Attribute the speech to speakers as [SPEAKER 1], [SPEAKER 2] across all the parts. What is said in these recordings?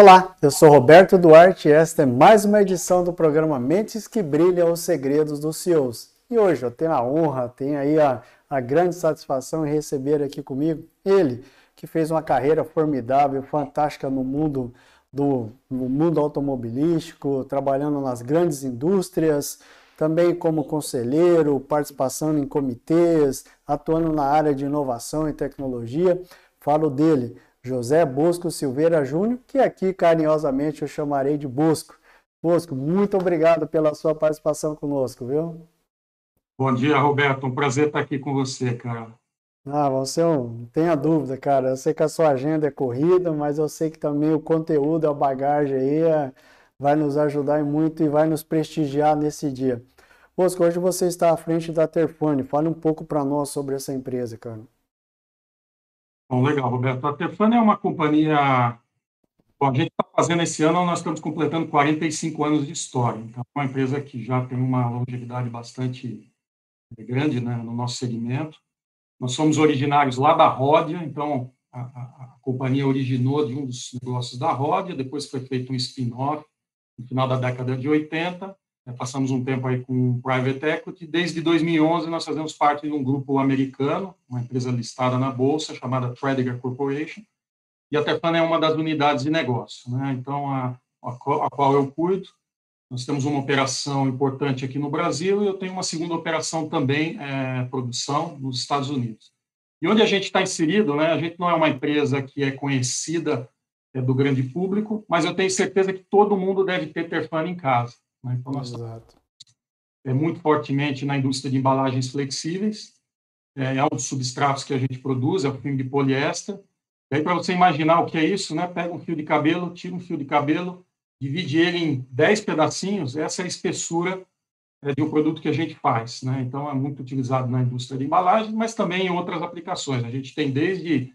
[SPEAKER 1] Olá, eu sou Roberto Duarte e esta é mais uma edição do programa Mentes que Brilham os Segredos dos CEOs. E hoje eu tenho a honra, tenho aí a, a grande satisfação em receber aqui comigo ele, que fez uma carreira formidável, fantástica no mundo do no mundo automobilístico, trabalhando nas grandes indústrias, também como conselheiro, participação em comitês, atuando na área de inovação e tecnologia. Falo dele, José Bosco Silveira Júnior, que aqui carinhosamente eu chamarei de Bosco. Bosco, muito obrigado pela sua participação conosco, viu?
[SPEAKER 2] Bom dia, Roberto. Um prazer estar aqui com você, cara.
[SPEAKER 1] Ah, você não tenha dúvida, cara. Eu sei que a sua agenda é corrida, mas eu sei que também o conteúdo, a bagagem aí é, vai nos ajudar muito e vai nos prestigiar nesse dia. Bosco, hoje você está à frente da Terfone. Fale um pouco para nós sobre essa empresa, cara.
[SPEAKER 2] Bom, legal, Roberto. A Tefana é uma companhia. Bom, a gente está fazendo esse ano, nós estamos completando 45 anos de história. Então, é uma empresa que já tem uma longevidade bastante grande né, no nosso segmento. Nós somos originários lá da Ródia, então a, a, a companhia originou de um dos negócios da Ródia, depois foi feito um spin-off no final da década de 80 é, passamos um tempo aí com private equity. Desde 2011 nós fazemos parte de um grupo americano, uma empresa listada na bolsa chamada Tredegar Corporation. E a Tefana é uma das unidades de negócio, né? Então a, a, a qual eu cuido. Nós temos uma operação importante aqui no Brasil e eu tenho uma segunda operação também, é, produção, nos Estados Unidos. E onde a gente está inserido, né? A gente não é uma empresa que é conhecida é, do grande público, mas eu tenho certeza que todo mundo deve ter Tefana em casa. Né? Então, nós Exato. é muito fortemente na indústria de embalagens flexíveis, é, é um dos substratos que a gente produz, é o filme de poliéster. E aí, para você imaginar o que é isso, né? pega um fio de cabelo, tira um fio de cabelo, divide ele em 10 pedacinhos, essa é a espessura é, de um produto que a gente faz. Né? Então, é muito utilizado na indústria de embalagem, mas também em outras aplicações. A gente tem desde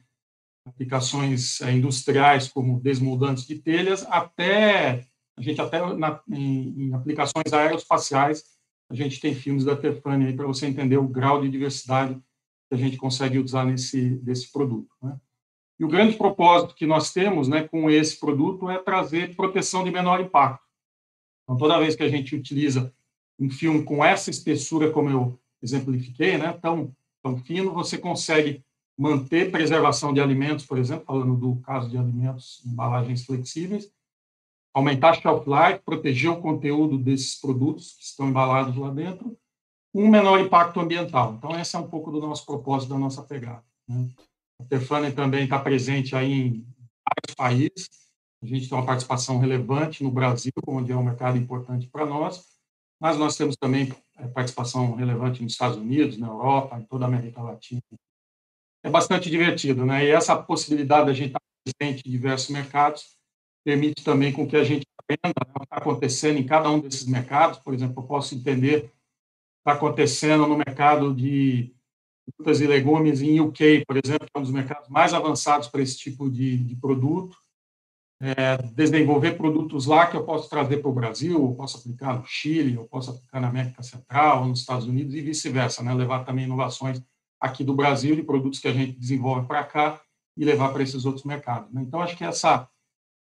[SPEAKER 2] aplicações é, industriais, como desmoldantes de telhas, até a gente até na, em, em, aplicações aeroespaciais, a gente tem filmes da Tefani aí para você entender o grau de diversidade que a gente consegue usar nesse desse produto. Né? E o grande propósito que nós temos né, com esse produto é trazer proteção de menor impacto. Então, toda vez que a gente utiliza um filme com essa espessura, como eu exemplifiquei, né, tão, tão fino, você consegue manter preservação de alimentos, por exemplo, falando do caso de alimentos, embalagens flexíveis, aumentar a shelf life, proteger o conteúdo desses produtos que estão embalados lá dentro, um menor impacto ambiental. Então, esse é um pouco do nosso propósito, da nossa pegada. Né? A Tefane também está presente aí em vários países. A gente tem uma participação relevante no Brasil, onde é um mercado importante para nós, mas nós temos também é, participação relevante nos Estados Unidos, na Europa, em toda a América Latina. É bastante divertido, né? E essa possibilidade de a gente estar presente em diversos mercados permite também com que a gente aprenda né, o que está acontecendo em cada um desses mercados. Por exemplo, eu posso entender está acontecendo no mercado de frutas e legumes em UK, por exemplo, que é um dos mercados mais avançados para esse tipo de, de produto. É, desenvolver produtos lá que eu posso trazer para o Brasil, eu posso aplicar no Chile, eu posso aplicar na América Central, nos Estados Unidos e vice-versa, né? levar também inovações aqui do Brasil de produtos que a gente desenvolve para cá e levar para esses outros mercados. Né? Então, acho que essa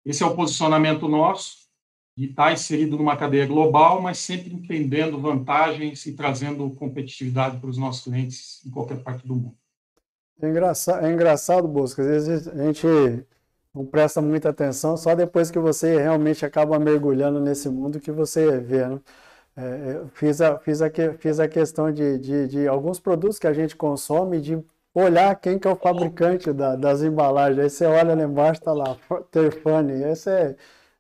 [SPEAKER 2] esse é o posicionamento nosso, de estar inserido numa cadeia global, mas sempre entendendo vantagens e trazendo competitividade para os nossos clientes em qualquer parte do mundo.
[SPEAKER 1] É engraçado, é engraçado Bosco, às vezes a gente não presta muita atenção, só depois que você realmente acaba mergulhando nesse mundo que você vê, né? É, fiz, a, fiz, a, fiz a questão de, de, de, alguns produtos que a gente consome, de olhar quem que é o fabricante da, das embalagens. Aí você olha lá embaixo, está lá, Terfane. Esse é,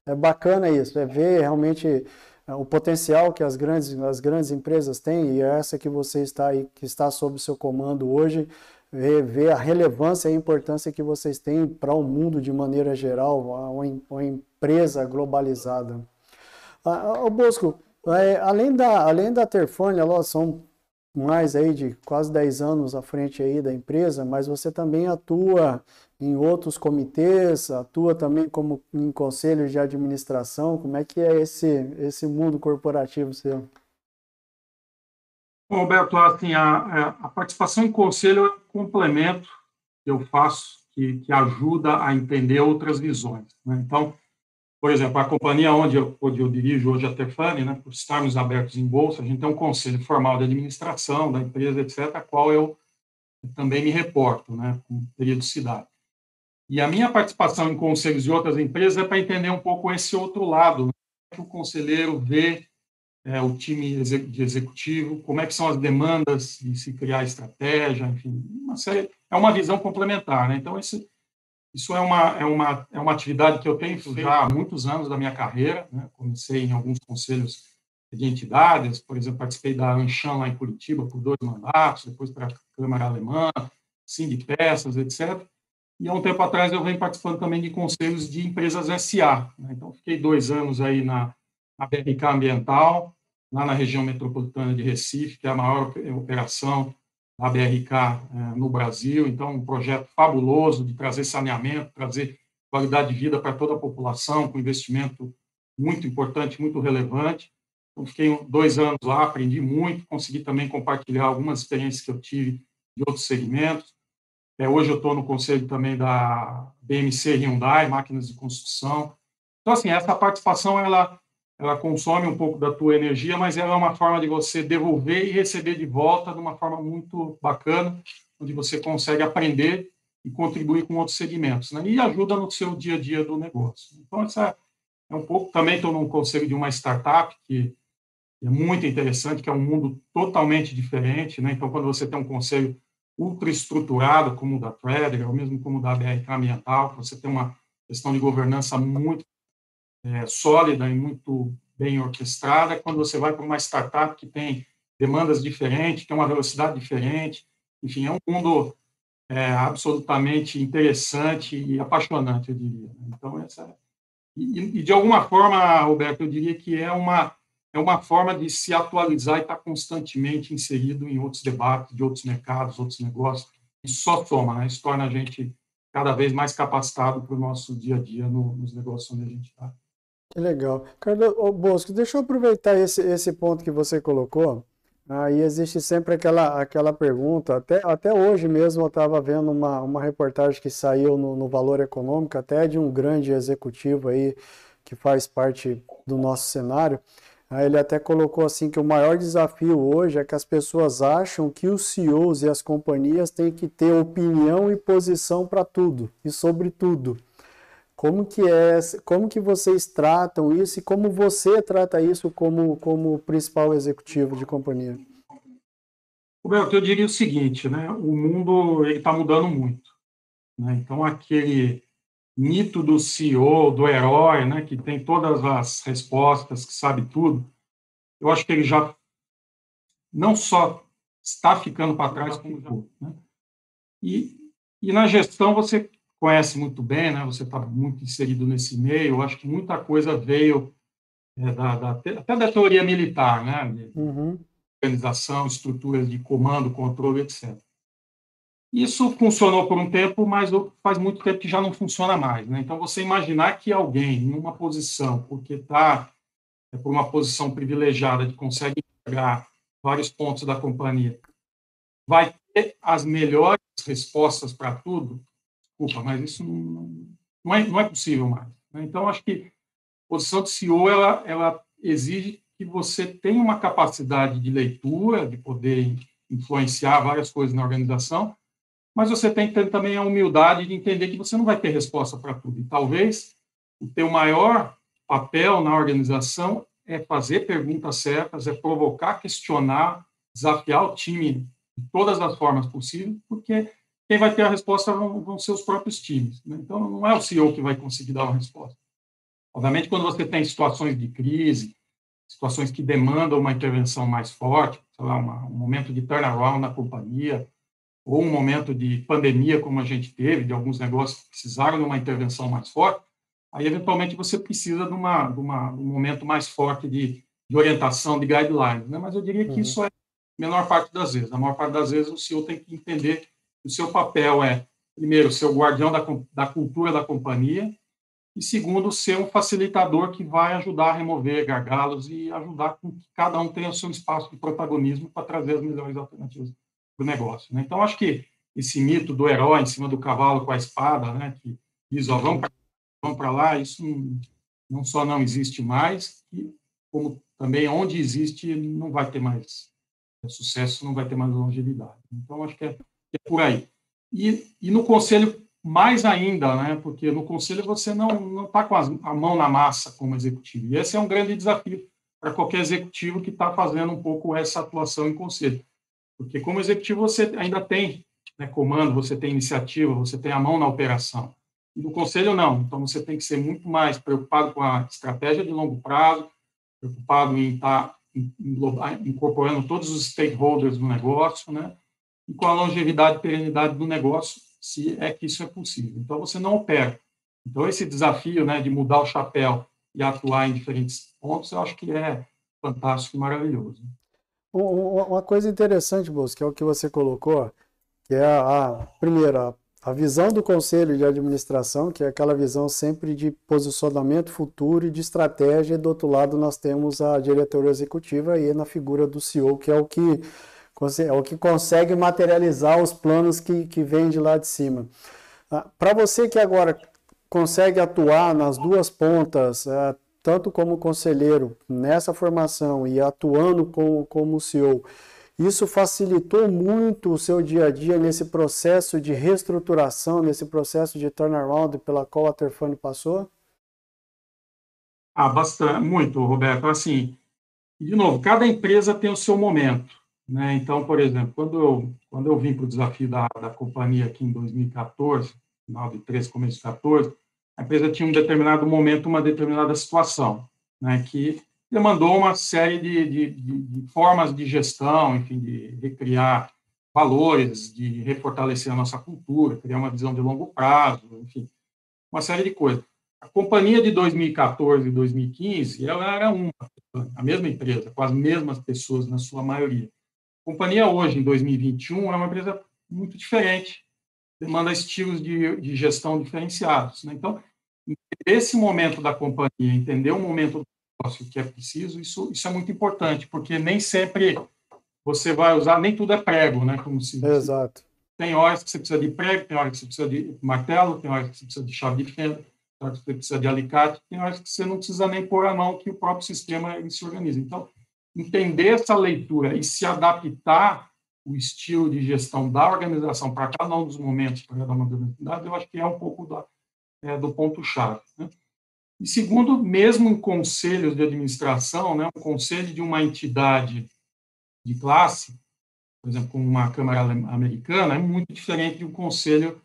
[SPEAKER 1] é bacana isso, é ver realmente é, o potencial que as grandes, as grandes empresas têm, e é essa que você está aí, que está sob seu comando hoje, ver a relevância e a importância que vocês têm para o mundo de maneira geral, uma, empresa globalizada. Ah, Bosco, é, além da, além da Terfone, elas são mais aí de quase 10 anos à frente aí da empresa, mas você também atua em outros comitês, atua também como em conselhos de administração. Como é que é esse, esse mundo corporativo seu?
[SPEAKER 2] Roberto, assim, a, a participação em conselho é um complemento que eu faço que, que ajuda a entender outras visões. Né? Então, por exemplo, a companhia onde eu, onde eu dirijo hoje, a Tefani, né, por estarmos abertos em bolsa, a gente tem um conselho formal de administração da empresa, etc., a qual eu também me reporto, né, com periodicidade. E a minha participação em conselhos de outras empresas é para entender um pouco esse outro lado, né, que o conselheiro vê é, o time de executivo, como é que são as demandas de se criar estratégia, enfim, uma série, é uma visão complementar, né? Então esse, isso é uma é uma é uma atividade que eu tenho feito já há muitos anos da minha carreira, né? Comecei em alguns conselhos de entidades, por exemplo, participei da Anchan lá em Curitiba por dois mandatos, depois para a Câmara Alemã, Sim de Peças, etc. E há um tempo atrás eu venho participando também de conselhos de empresas SA. Né? Então, fiquei dois anos aí na, na BRK Ambiental, lá na região metropolitana de Recife, que é a maior operação da BRK eh, no Brasil. Então, um projeto fabuloso de trazer saneamento, trazer qualidade de vida para toda a população, com investimento muito importante, muito relevante. Então, fiquei dois anos lá, aprendi muito, consegui também compartilhar algumas experiências que eu tive de outros segmentos. É, hoje eu estou no conselho também da BMC Hyundai, máquinas de construção. Então, assim, essa participação, ela, ela consome um pouco da tua energia, mas ela é uma forma de você devolver e receber de volta de uma forma muito bacana, onde você consegue aprender e contribuir com outros segmentos, né? E ajuda no seu dia a dia do negócio. Então, essa é um pouco... Também estou num conselho de uma startup que é muito interessante, que é um mundo totalmente diferente, né? Então, quando você tem um conselho ultraestruturado como o da Trader, ou mesmo como o da BRK Ambiental, você tem uma questão de governança muito é, sólida e muito bem orquestrada, quando você vai para uma startup que tem demandas diferentes, tem uma velocidade diferente, enfim, é um mundo é, absolutamente interessante e apaixonante, eu diria. Né? Então, essa... E, e, de alguma forma, Roberto, eu diria que é uma é uma forma de se atualizar e estar constantemente inserido em outros debates, de outros mercados, outros negócios. Isso só soma, né? Isso torna a gente cada vez mais capacitado para o nosso dia a dia no, nos negócios onde a gente está.
[SPEAKER 1] Que legal. Carlos Bosco, deixa eu aproveitar esse, esse ponto que você colocou. Aí existe sempre aquela, aquela pergunta, até, até hoje mesmo eu estava vendo uma, uma reportagem que saiu no, no Valor Econômico, até de um grande executivo aí que faz parte do nosso cenário, ele até colocou assim que o maior desafio hoje é que as pessoas acham que os CEOs e as companhias têm que ter opinião e posição para tudo e sobre tudo. Como que é, como que vocês tratam isso e como você trata isso como como principal executivo de companhia?
[SPEAKER 2] Roberto, eu diria o seguinte, né? O mundo está mudando muito, né? Então aquele mito do CEO, do herói, né, que tem todas as respostas, que sabe tudo, eu acho que ele já não só está ficando para trás, como. Né? E, e na gestão você conhece muito bem, né? Você está muito inserido nesse meio. Eu acho que muita coisa veio é, da, da, até da teoria militar, né? De uhum. Organização, estruturas de comando, controle, etc. Isso funcionou por um tempo, mas faz muito tempo que já não funciona mais. Né? Então, você imaginar que alguém, numa posição, porque está é, por uma posição privilegiada, que consegue pegar vários pontos da companhia, vai ter as melhores respostas para tudo, desculpa, mas isso não, não, é, não é possível mais. Né? Então, acho que a posição de CEO ela, ela exige que você tenha uma capacidade de leitura, de poder influenciar várias coisas na organização, mas você tem que ter também a humildade de entender que você não vai ter resposta para tudo. E talvez o teu maior papel na organização é fazer perguntas certas, é provocar, questionar, desafiar o time de todas as formas possíveis, porque quem vai ter a resposta vão, vão ser os próprios times. Né? Então, não é o CEO que vai conseguir dar uma resposta. Obviamente, quando você tem situações de crise, situações que demandam uma intervenção mais forte, sei lá, uma, um momento de turnaround na companhia, ou um momento de pandemia, como a gente teve, de alguns negócios que precisaram de uma intervenção mais forte, aí, eventualmente, você precisa de, uma, de, uma, um momento mais forte de, de orientação, de guidelines. Né? Mas eu diria que uhum. isso é a menor parte das vezes. A maior parte das vezes, o CEO tem que entender o seu papel é, primeiro, ser o guardião da, da cultura da companhia, e segundo, ser um facilitador que vai ajudar a remover gargalos e ajudar com que cada um tenha o seu espaço de protagonismo para trazer as melhores alternativas para o negócio. Né? Então, acho que esse mito do herói em cima do cavalo com a espada, né, que diz, ó, vamos para lá, isso não, não, só não existe mais, e como também onde existe não vai ter mais sucesso, não vai ter mais longevidade. Então, acho que é é por aí. E, e no conselho, mais ainda, né? porque no conselho você não está com a mão na massa como executivo. E esse é um grande desafio para qualquer executivo que está fazendo um pouco essa atuação em conselho. Porque como executivo você ainda tem né, comando, você tem iniciativa, você tem a mão na operação. No conselho não. Então você tem que ser muito mais preocupado com a estratégia de longo prazo, preocupado em estar tá incorporando todos os stakeholders do negócio, né? E com a longevidade e perenidade do negócio, se é que isso é possível. Então, você não opera. Então, esse desafio né, de mudar o chapéu e atuar em diferentes pontos, eu acho que é fantástico e maravilhoso.
[SPEAKER 1] Uma coisa interessante, Bolso, que é o que você colocou, que é a, a primeira, a visão do conselho de administração, que é aquela visão sempre de posicionamento futuro e de estratégia, e do outro lado nós temos a diretoria executiva e na figura do CEO, que é o que é o que consegue materializar os planos que, que vêm de lá de cima. Ah, Para você que agora consegue atuar nas duas pontas, ah, tanto como conselheiro nessa formação e atuando como, como CEO, isso facilitou muito o seu dia a dia nesse processo de reestruturação, nesse processo de turnaround pela qual a Terfone passou?
[SPEAKER 2] Ah, bastante, muito, Roberto. Assim, de novo, cada empresa tem o seu momento. Né? Então, por exemplo, quando eu, quando eu vim para o desafio da, da companhia aqui em 2014, final de 13, começo de 14, a empresa tinha um determinado momento, uma determinada situação, né, que demandou uma série de, de, de, formas de gestão, enfim, de recriar valores, de refortalecer a nossa cultura, criar uma visão de longo prazo, enfim, uma série de coisas. A companhia de 2014 e 2015, ela era uma, a mesma empresa, com as mesmas pessoas na sua maioria. A companhia hoje, em 2021, é uma empresa muito diferente, demanda estilos de, de gestão diferenciados. Né? Então, esse momento da companhia, entender o momento do negócio que é preciso, isso, isso é muito importante, porque nem sempre você vai usar, nem tudo é prego, né? Como se,
[SPEAKER 1] Exato.
[SPEAKER 2] Tem horas que você precisa de prego, tem horas que você precisa de martelo, tem horas que você precisa de chave de fenda, tem horas que você precisa de alicate, tem horas que você não precisa nem pôr a mão, que o próprio sistema se organiza. Então, entender essa leitura e se adaptar o estilo de gestão da organização para cada um dos momentos para cada modernidade, eu acho que é um pouco da, é, do ponto-chave. Né? E segundo, mesmo em conselhos de administração, né, um conselho de uma entidade de classe, por exemplo, como uma Câmara Americana, é muito diferente de um conselho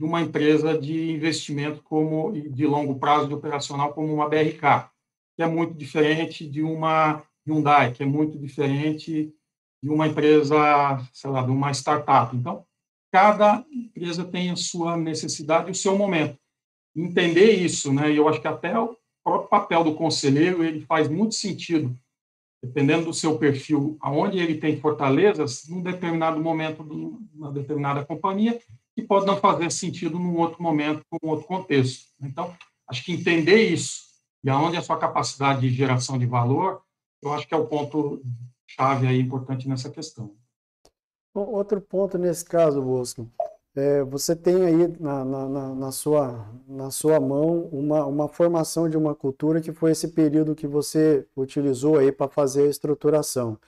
[SPEAKER 2] de uma empresa de investimento como de longo prazo de operacional como uma BRK, que é muito diferente de uma Hyundai, que é muito diferente de uma empresa, sei lá, de uma startup. Então, cada empresa tem a sua necessidade e o seu momento. Entender isso, né? E eu acho que até o próprio papel do conselheiro ele faz muito sentido, dependendo do seu perfil, aonde ele tem fortalezas, num determinado momento de uma determinada companhia, que pode não fazer sentido num outro momento, num outro contexto. Então, acho que entender isso e aonde a sua capacidade de geração de valor eu acho que é o ponto chave aí importante nessa questão.
[SPEAKER 1] Outro ponto nesse caso, Bosco, é, você tem aí na, na, na, sua, na sua mão uma, uma formação de uma cultura que foi esse período que você utilizou aí para fazer a estruturação.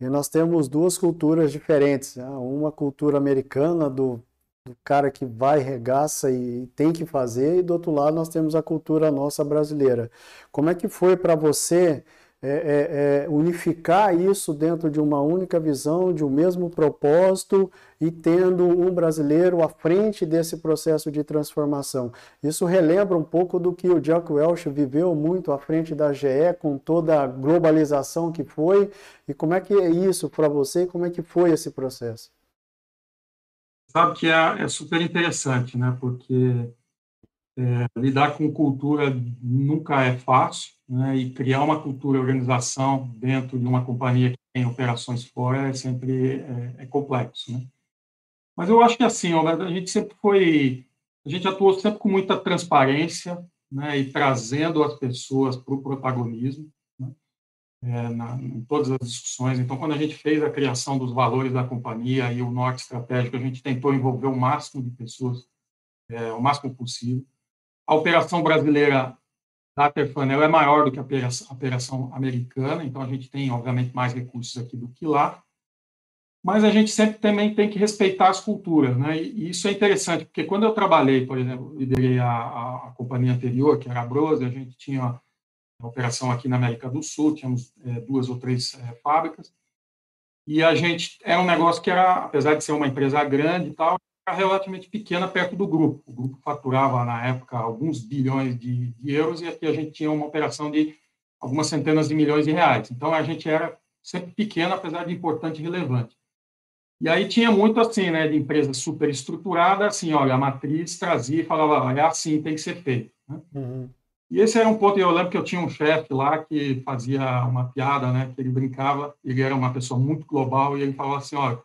[SPEAKER 1] E nós temos duas culturas diferentes, né? uma cultura americana do do cara que vai, regaça e tem que fazer, e do outro lado nós temos a cultura nossa brasileira. Como é que foi para você é, é, é, unificar isso dentro de uma única visão, de um mesmo propósito e tendo um brasileiro à frente desse processo de transformação? Isso relembra um pouco do que o Jack Welch viveu muito à frente da GE, com toda a globalização que foi, e como é que é isso para você, como é que foi esse processo?
[SPEAKER 2] sabe que é, é super interessante, né? Porque é, lidar com cultura nunca é fácil, né? E criar uma cultura, organização dentro de uma companhia que tem operações fora é sempre é, é complexo, né? Mas eu acho que assim, a gente sempre foi, a gente atuou sempre com muita transparência, né? E trazendo as pessoas para o protagonismo é, na, em todas as discussões. Então, quando a gente fez a criação dos valores da companhia e o norte estratégico, a gente tentou envolver o máximo de pessoas, é, o máximo possível. A operação brasileira da Terfanel é maior do que a operação, a operação americana, então a gente tem, obviamente, mais recursos aqui do que lá. Mas a gente sempre também tem que respeitar as culturas, né? E isso é interessante, porque quando eu trabalhei, por exemplo, liderei a, a, a companhia anterior, que era a Brose, a gente tinha operação aqui na América do Sul, tínhamos é, duas ou três é, fábricas, e a gente era um negócio que era, apesar de ser uma empresa grande e tal, relativamente pequena perto do grupo. O grupo faturava na época alguns bilhões de, euros e aqui a gente tinha uma operação de algumas centenas de milhões de reais. Então a gente era sempre pequena, apesar de importante e relevante. E aí tinha muito assim, né, de empresa super estruturada, assim, olha, a matriz trazia e falava, é assim, tem que ser feito. Né? Uhum. E esse era um ponto, eu lembro que eu tinha um chefe lá que fazia uma piada, né, que ele brincava, ele era uma pessoa muito global, e ele falava assim, olha,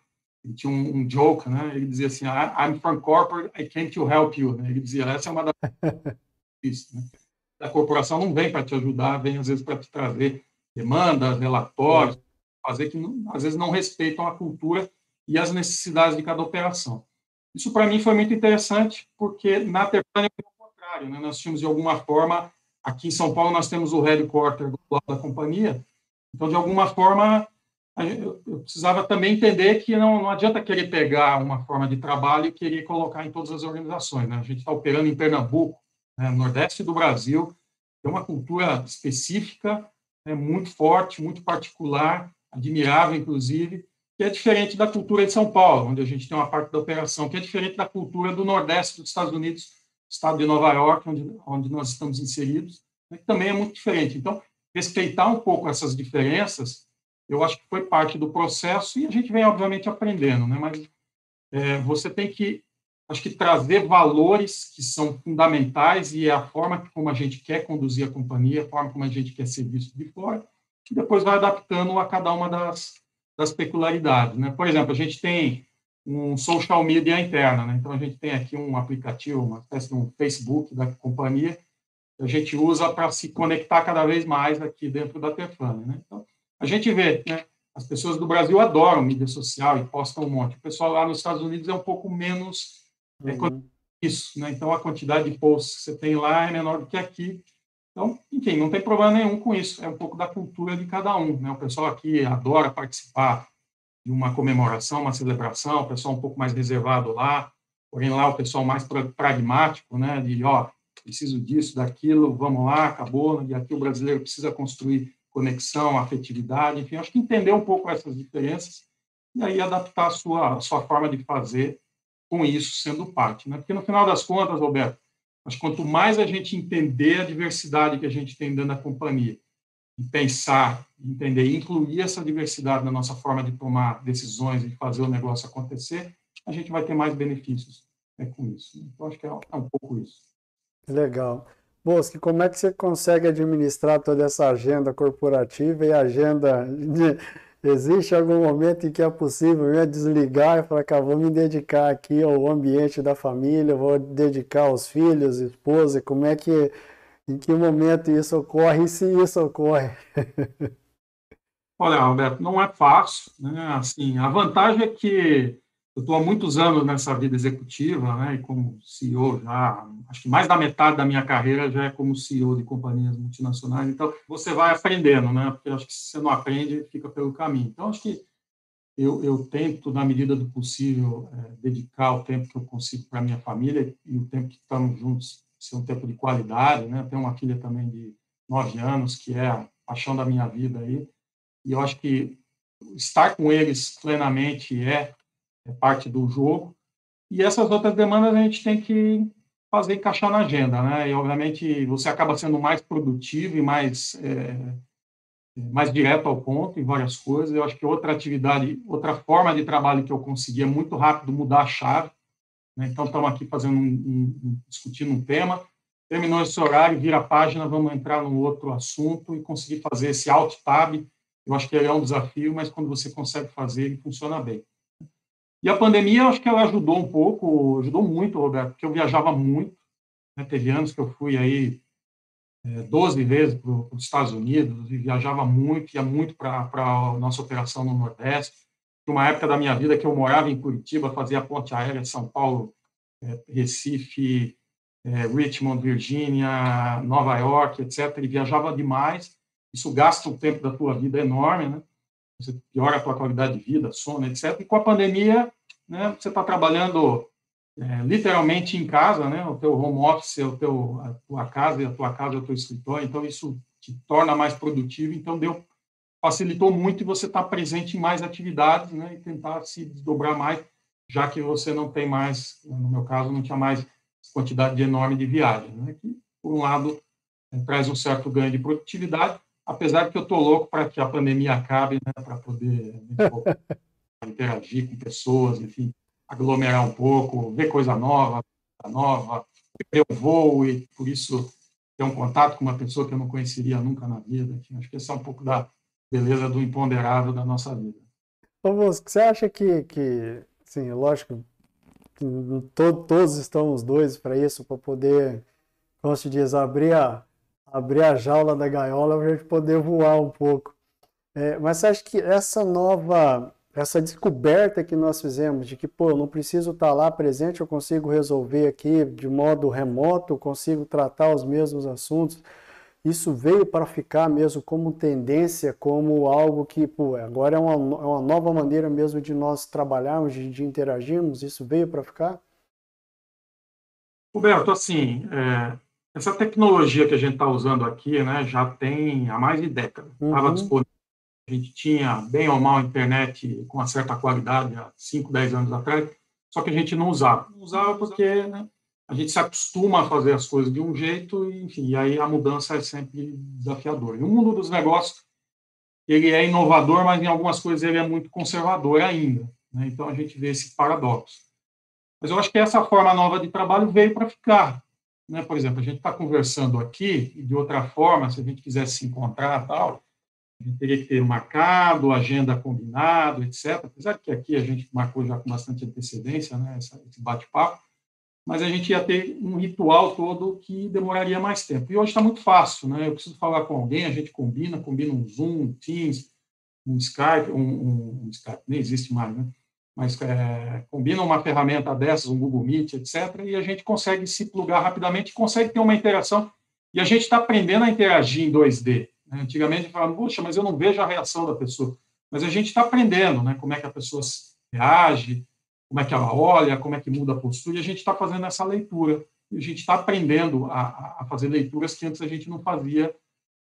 [SPEAKER 2] ele tinha um, um joke, né, ele dizia assim, I'm from corporate, I came to help you, né, ele dizia, essa é uma das... Isso, né? A corporação não vem para te ajudar, vem às vezes para te trazer demandas, relatórios, fazer que às vezes não respeitam a cultura e as necessidades de cada operação. Isso para mim foi muito interessante, porque na Terpânia é o contrário, né? nós tínhamos de alguma forma Aqui em São Paulo nós temos o headquarter da companhia, então, de alguma forma, eu precisava também entender que não, não adianta querer pegar uma forma de trabalho e querer colocar em todas as organizações. Né? A gente está operando em Pernambuco, né, no Nordeste do Brasil, tem uma cultura específica, né, muito forte, muito particular, admirável, inclusive, que é diferente da cultura de São Paulo, onde a gente tem uma parte da operação, que é diferente da cultura do Nordeste dos Estados Unidos, estado de Nova York, onde, onde nós estamos inseridos, né, que também é muito diferente. Então, respeitar um pouco essas diferenças, eu acho que foi parte do processo e a gente vem, obviamente, aprendendo, né? mas é, você tem que, acho que, trazer valores que são fundamentais e é a forma como a gente quer conduzir a companhia, a forma como a gente quer ser visto de fora, que depois vai adaptando a cada uma das, das peculiaridades. Né? Por exemplo, a gente tem um social media interna. Né? Então, a gente tem aqui um aplicativo, uma espécie de um Facebook da companhia, que a gente usa para se conectar cada vez mais aqui dentro da Tefane. Né? Então, a gente vê, né? as pessoas do Brasil adoram mídia social e postam um monte. O pessoal lá nos Estados Unidos é um pouco menos é, uhum. isso. Né? Então, a quantidade de posts que você tem lá é menor do que aqui. Então, enfim, não tem problema nenhum com isso. É um pouco da cultura de cada um. Né? O pessoal aqui adora participar de uma comemoração, uma celebração, o pessoal um pouco mais reservado lá, porém lá o pessoal mais pragmático, né, de, ó, preciso disso, daquilo, vamos lá, acabou, e aqui o brasileiro precisa construir conexão, afetividade, enfim, acho que entender um pouco essas diferenças e aí adaptar a sua, a sua forma de fazer com isso sendo parte, né? Porque no final das contas, Roberto, que quanto mais a gente entender a diversidade que a gente tem dentro da companhia, e pensar, entender incluir essa diversidade na nossa forma de tomar decisões e fazer o negócio acontecer, a gente vai ter mais benefícios né, com isso. Então, acho que é, é um pouco isso.
[SPEAKER 1] Legal. Bosque, como é que você consegue administrar toda essa agenda corporativa e agenda... De... Existe algum momento em que é possível né, desligar e falar ah, vou me dedicar aqui ao ambiente da família, vou dedicar aos filhos, esposa, como é que em que momento isso ocorre e se isso ocorre?
[SPEAKER 2] Olha, Alberto, não é fácil. Né? Assim, a vantagem é que eu estou há muitos anos nessa vida executiva, né? E como CEO já, acho que mais da metade da minha carreira já é como CEO de companhias multinacionais. Então, você vai aprendendo, né? Porque acho que se você não aprende, fica pelo caminho. Então, acho que eu, eu tento, na medida do possível, é, dedicar o tempo que eu consigo para minha família e o tempo que estamos juntos ser um tempo de qualidade, né? Tenho uma filha também de nove anos que é a paixão da minha vida aí e eu acho que estar com eles plenamente é, é parte do jogo e essas outras demandas a gente tem que fazer encaixar na agenda, né? E obviamente você acaba sendo mais produtivo e mais é, mais direto ao ponto em várias coisas. Eu acho que outra atividade, outra forma de trabalho que eu consegui é muito rápido mudar a chave. Né? Então estamos aqui fazendo um, um, discutindo um tema. Terminou esse horário, vira a página, vamos entrar num outro assunto e conseguir fazer esse alt tab. Eu acho que ele é um desafio, mas quando você consegue fazer, ele funciona bem. E a pandemia, acho que ela ajudou um pouco, ajudou muito, Roberto, porque eu viajava muito. Né? Teve anos que eu fui aí é, 12 vezes para os Estados Unidos e viajava muito, ia muito para a nossa operação no Nordeste. Uma época da minha vida que eu morava em Curitiba, fazia ponte aérea São Paulo, é, Recife, é, Richmond, Virgínia, Nova York, etc. E viajava demais. Isso gasta um tempo da tua vida enorme, né? Você piora a tua qualidade de vida, sono, etc. E com a pandemia, né, você está trabalhando é, literalmente em casa, né, o teu home office o teu, a tua casa a tua casa o teu escritório, então isso te torna mais produtivo, então deu facilitou muito e você está presente em mais atividades, né, e tentar se desdobrar mais, já que você não tem mais, no meu caso, não tinha mais quantidade enorme de viagens, né, que por um lado é, traz um certo ganho de produtividade, apesar que eu estou louco para que a pandemia acabe, né, para poder né, interagir com pessoas, enfim, aglomerar um pouco, ver coisa nova, nova, ver o voo e por isso ter um contato com uma pessoa que eu não conheceria nunca na vida. Enfim, acho que esse é um pouco da beleza do imponderável da nossa vida.
[SPEAKER 1] Ô, você acha que, que sim, lógico, todo, todos estão os dois para isso, para poder, como se diz, abrir a, abrir a jaula da gaiola para a gente poder voar um pouco. É, mas você acha que essa nova, essa descoberta que nós fizemos de que, pô, eu não preciso estar lá presente, eu consigo resolver aqui de modo remoto, consigo tratar os mesmos assuntos, isso veio para ficar mesmo como tendência, como algo que, pô, agora é uma, é uma nova maneira mesmo de nós trabalharmos, de, de interagirmos, isso veio para ficar?
[SPEAKER 2] Roberto, assim, é, essa tecnologia que a gente está usando aqui, né, já tem há mais de décadas. Estava uhum. disponível. A gente tinha, bem ou mal, internet com uma certa qualidade há 5, 10 anos atrás, só que a gente não usava. Não usava porque né, a gente se acostuma a fazer as coisas de um jeito, e, enfim, e aí a mudança é sempre desafiadora. E o mundo dos negócios, ele é inovador, mas em algumas coisas ele é muito conservador ainda. Né? Então a gente vê esse paradoxo. Mas eu acho que essa forma nova de trabalho veio para ficar. Né? Por exemplo, a gente está conversando aqui e de outra forma, se a gente quisesse se encontrar tal, a gente teria que ter marcado, agenda combinado, etc. Apesar que aqui a gente marcou já com bastante antecedência, né, esse bate-papo, mas a gente ia ter um ritual todo que demoraria mais tempo. E hoje está muito fácil, né? Eu preciso falar com alguém, a gente combina, combina um Zoom, um Teams, um Skype, um, um, um Skype, nem existe mais, né? Mas é, combina uma ferramenta dessas, um Google Meet, etc., e a gente consegue se plugar rapidamente, consegue ter uma interação, e a gente está aprendendo a interagir em 2D. Né? Antigamente falava, puxa, mas eu não vejo a reação da pessoa. Mas a gente está aprendendo né? como é que a pessoa reage, como é que ela olha, como é que muda a postura, e a gente está fazendo essa leitura. E a gente está aprendendo a, a, fazer leituras que antes a gente não fazia,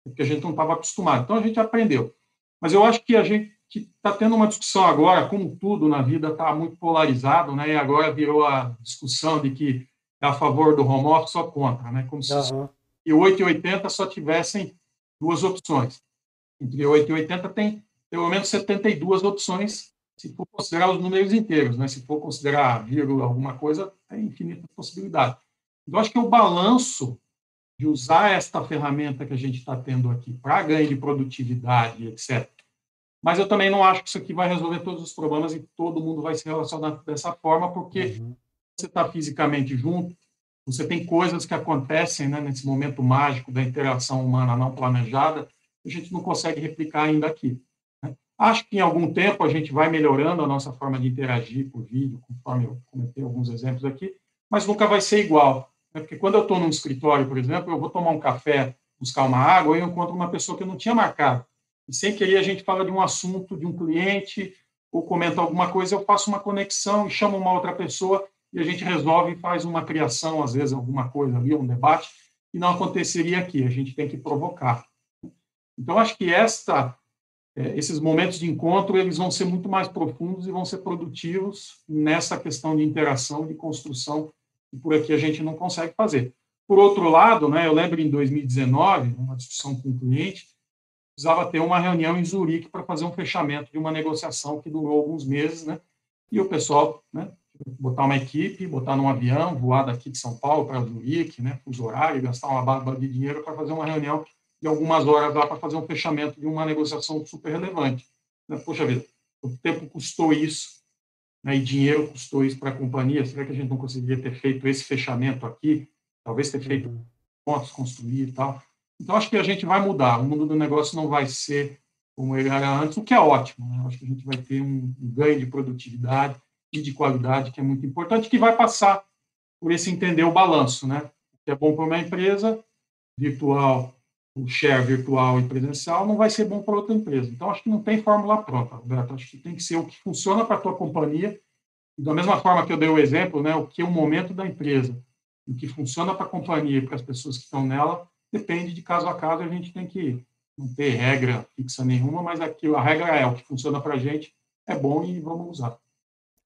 [SPEAKER 2] porque a gente não estava acostumado. Então a gente aprendeu. Mas eu acho que a gente que está tendo uma discussão agora, como tudo na vida está muito polarizado, né? E agora virou a discussão de que é a favor do home office ou contra, né? Como se uhum. e 8 e 80 só tivessem duas opções. Entre 8 e 80 tem pelo menos 72 opções, se for considerar os números inteiros, né? Se for considerar vírgula alguma coisa, tem infinita possibilidade. Então acho que o balanço de usar esta ferramenta que a gente está tendo aqui para ganho de produtividade, etc mas eu também não acho que isso aqui vai resolver todos os problemas e todo mundo vai se relacionar dessa forma, porque uhum. você está fisicamente junto, você tem coisas que acontecem né, nesse momento mágico da interação humana não planejada, a gente não consegue replicar ainda aqui. Né? Acho que em algum tempo a gente vai melhorando a nossa forma de interagir por vídeo, conforme eu comentei alguns exemplos aqui, mas nunca vai ser igual. Né? Porque quando eu estou num escritório, por exemplo, eu vou tomar um café, buscar uma água, e eu encontro uma pessoa que eu não tinha marcado e sem querer a gente fala de um assunto de um cliente ou comenta alguma coisa, eu faço uma conexão e chamo uma outra pessoa e a gente resolve e faz uma criação, às vezes alguma coisa ali, um debate, que não aconteceria aqui. A gente tem que provocar. Então, acho que esta, é, esses momentos de encontro eles vão ser muito mais profundos e vão ser produtivos nessa questão de interação, de construção, que por aqui a gente não consegue fazer. Por outro lado, né, eu lembro em 2019, uma discussão com um cliente, precisava ter uma reunião em Zurique para fazer um fechamento de uma negociação que durou alguns meses, né? E o pessoal, né, botar uma equipe, botar num avião, voar daqui de São Paulo para Zurique, né, fuso horário, gastar uma barba de dinheiro para fazer uma reunião de algumas horas lá para fazer um fechamento de uma negociação super relevante. Né? Poxa vida, o tempo custou isso, né, e dinheiro custou isso para a companhia, será que a gente não conseguiria ter feito esse fechamento aqui? Talvez ter feito uhum. pontos, construir e tal. Então, acho que a gente vai mudar. O mundo do negócio não vai ser como ele era antes, o que é ótimo. Né? Acho que a gente vai ter um ganho de produtividade, e de qualidade, que é muito importante, que vai passar por esse entender o balanço, né? O que é bom para uma empresa virtual, o share virtual e presencial, não vai ser bom para outra empresa. Então, acho que não tem fórmula pronta, Roberto. Acho que tem que ser o que funciona para a tua companhia. E da mesma forma que eu dei o exemplo, né, o que é o momento da empresa, o que funciona para a companhia e para as pessoas que estão nela, depende de caso a caso. A gente tem que não ter regra fixa nenhuma, mas aqui a regra é o que funciona para a gente é bom e vamos usar.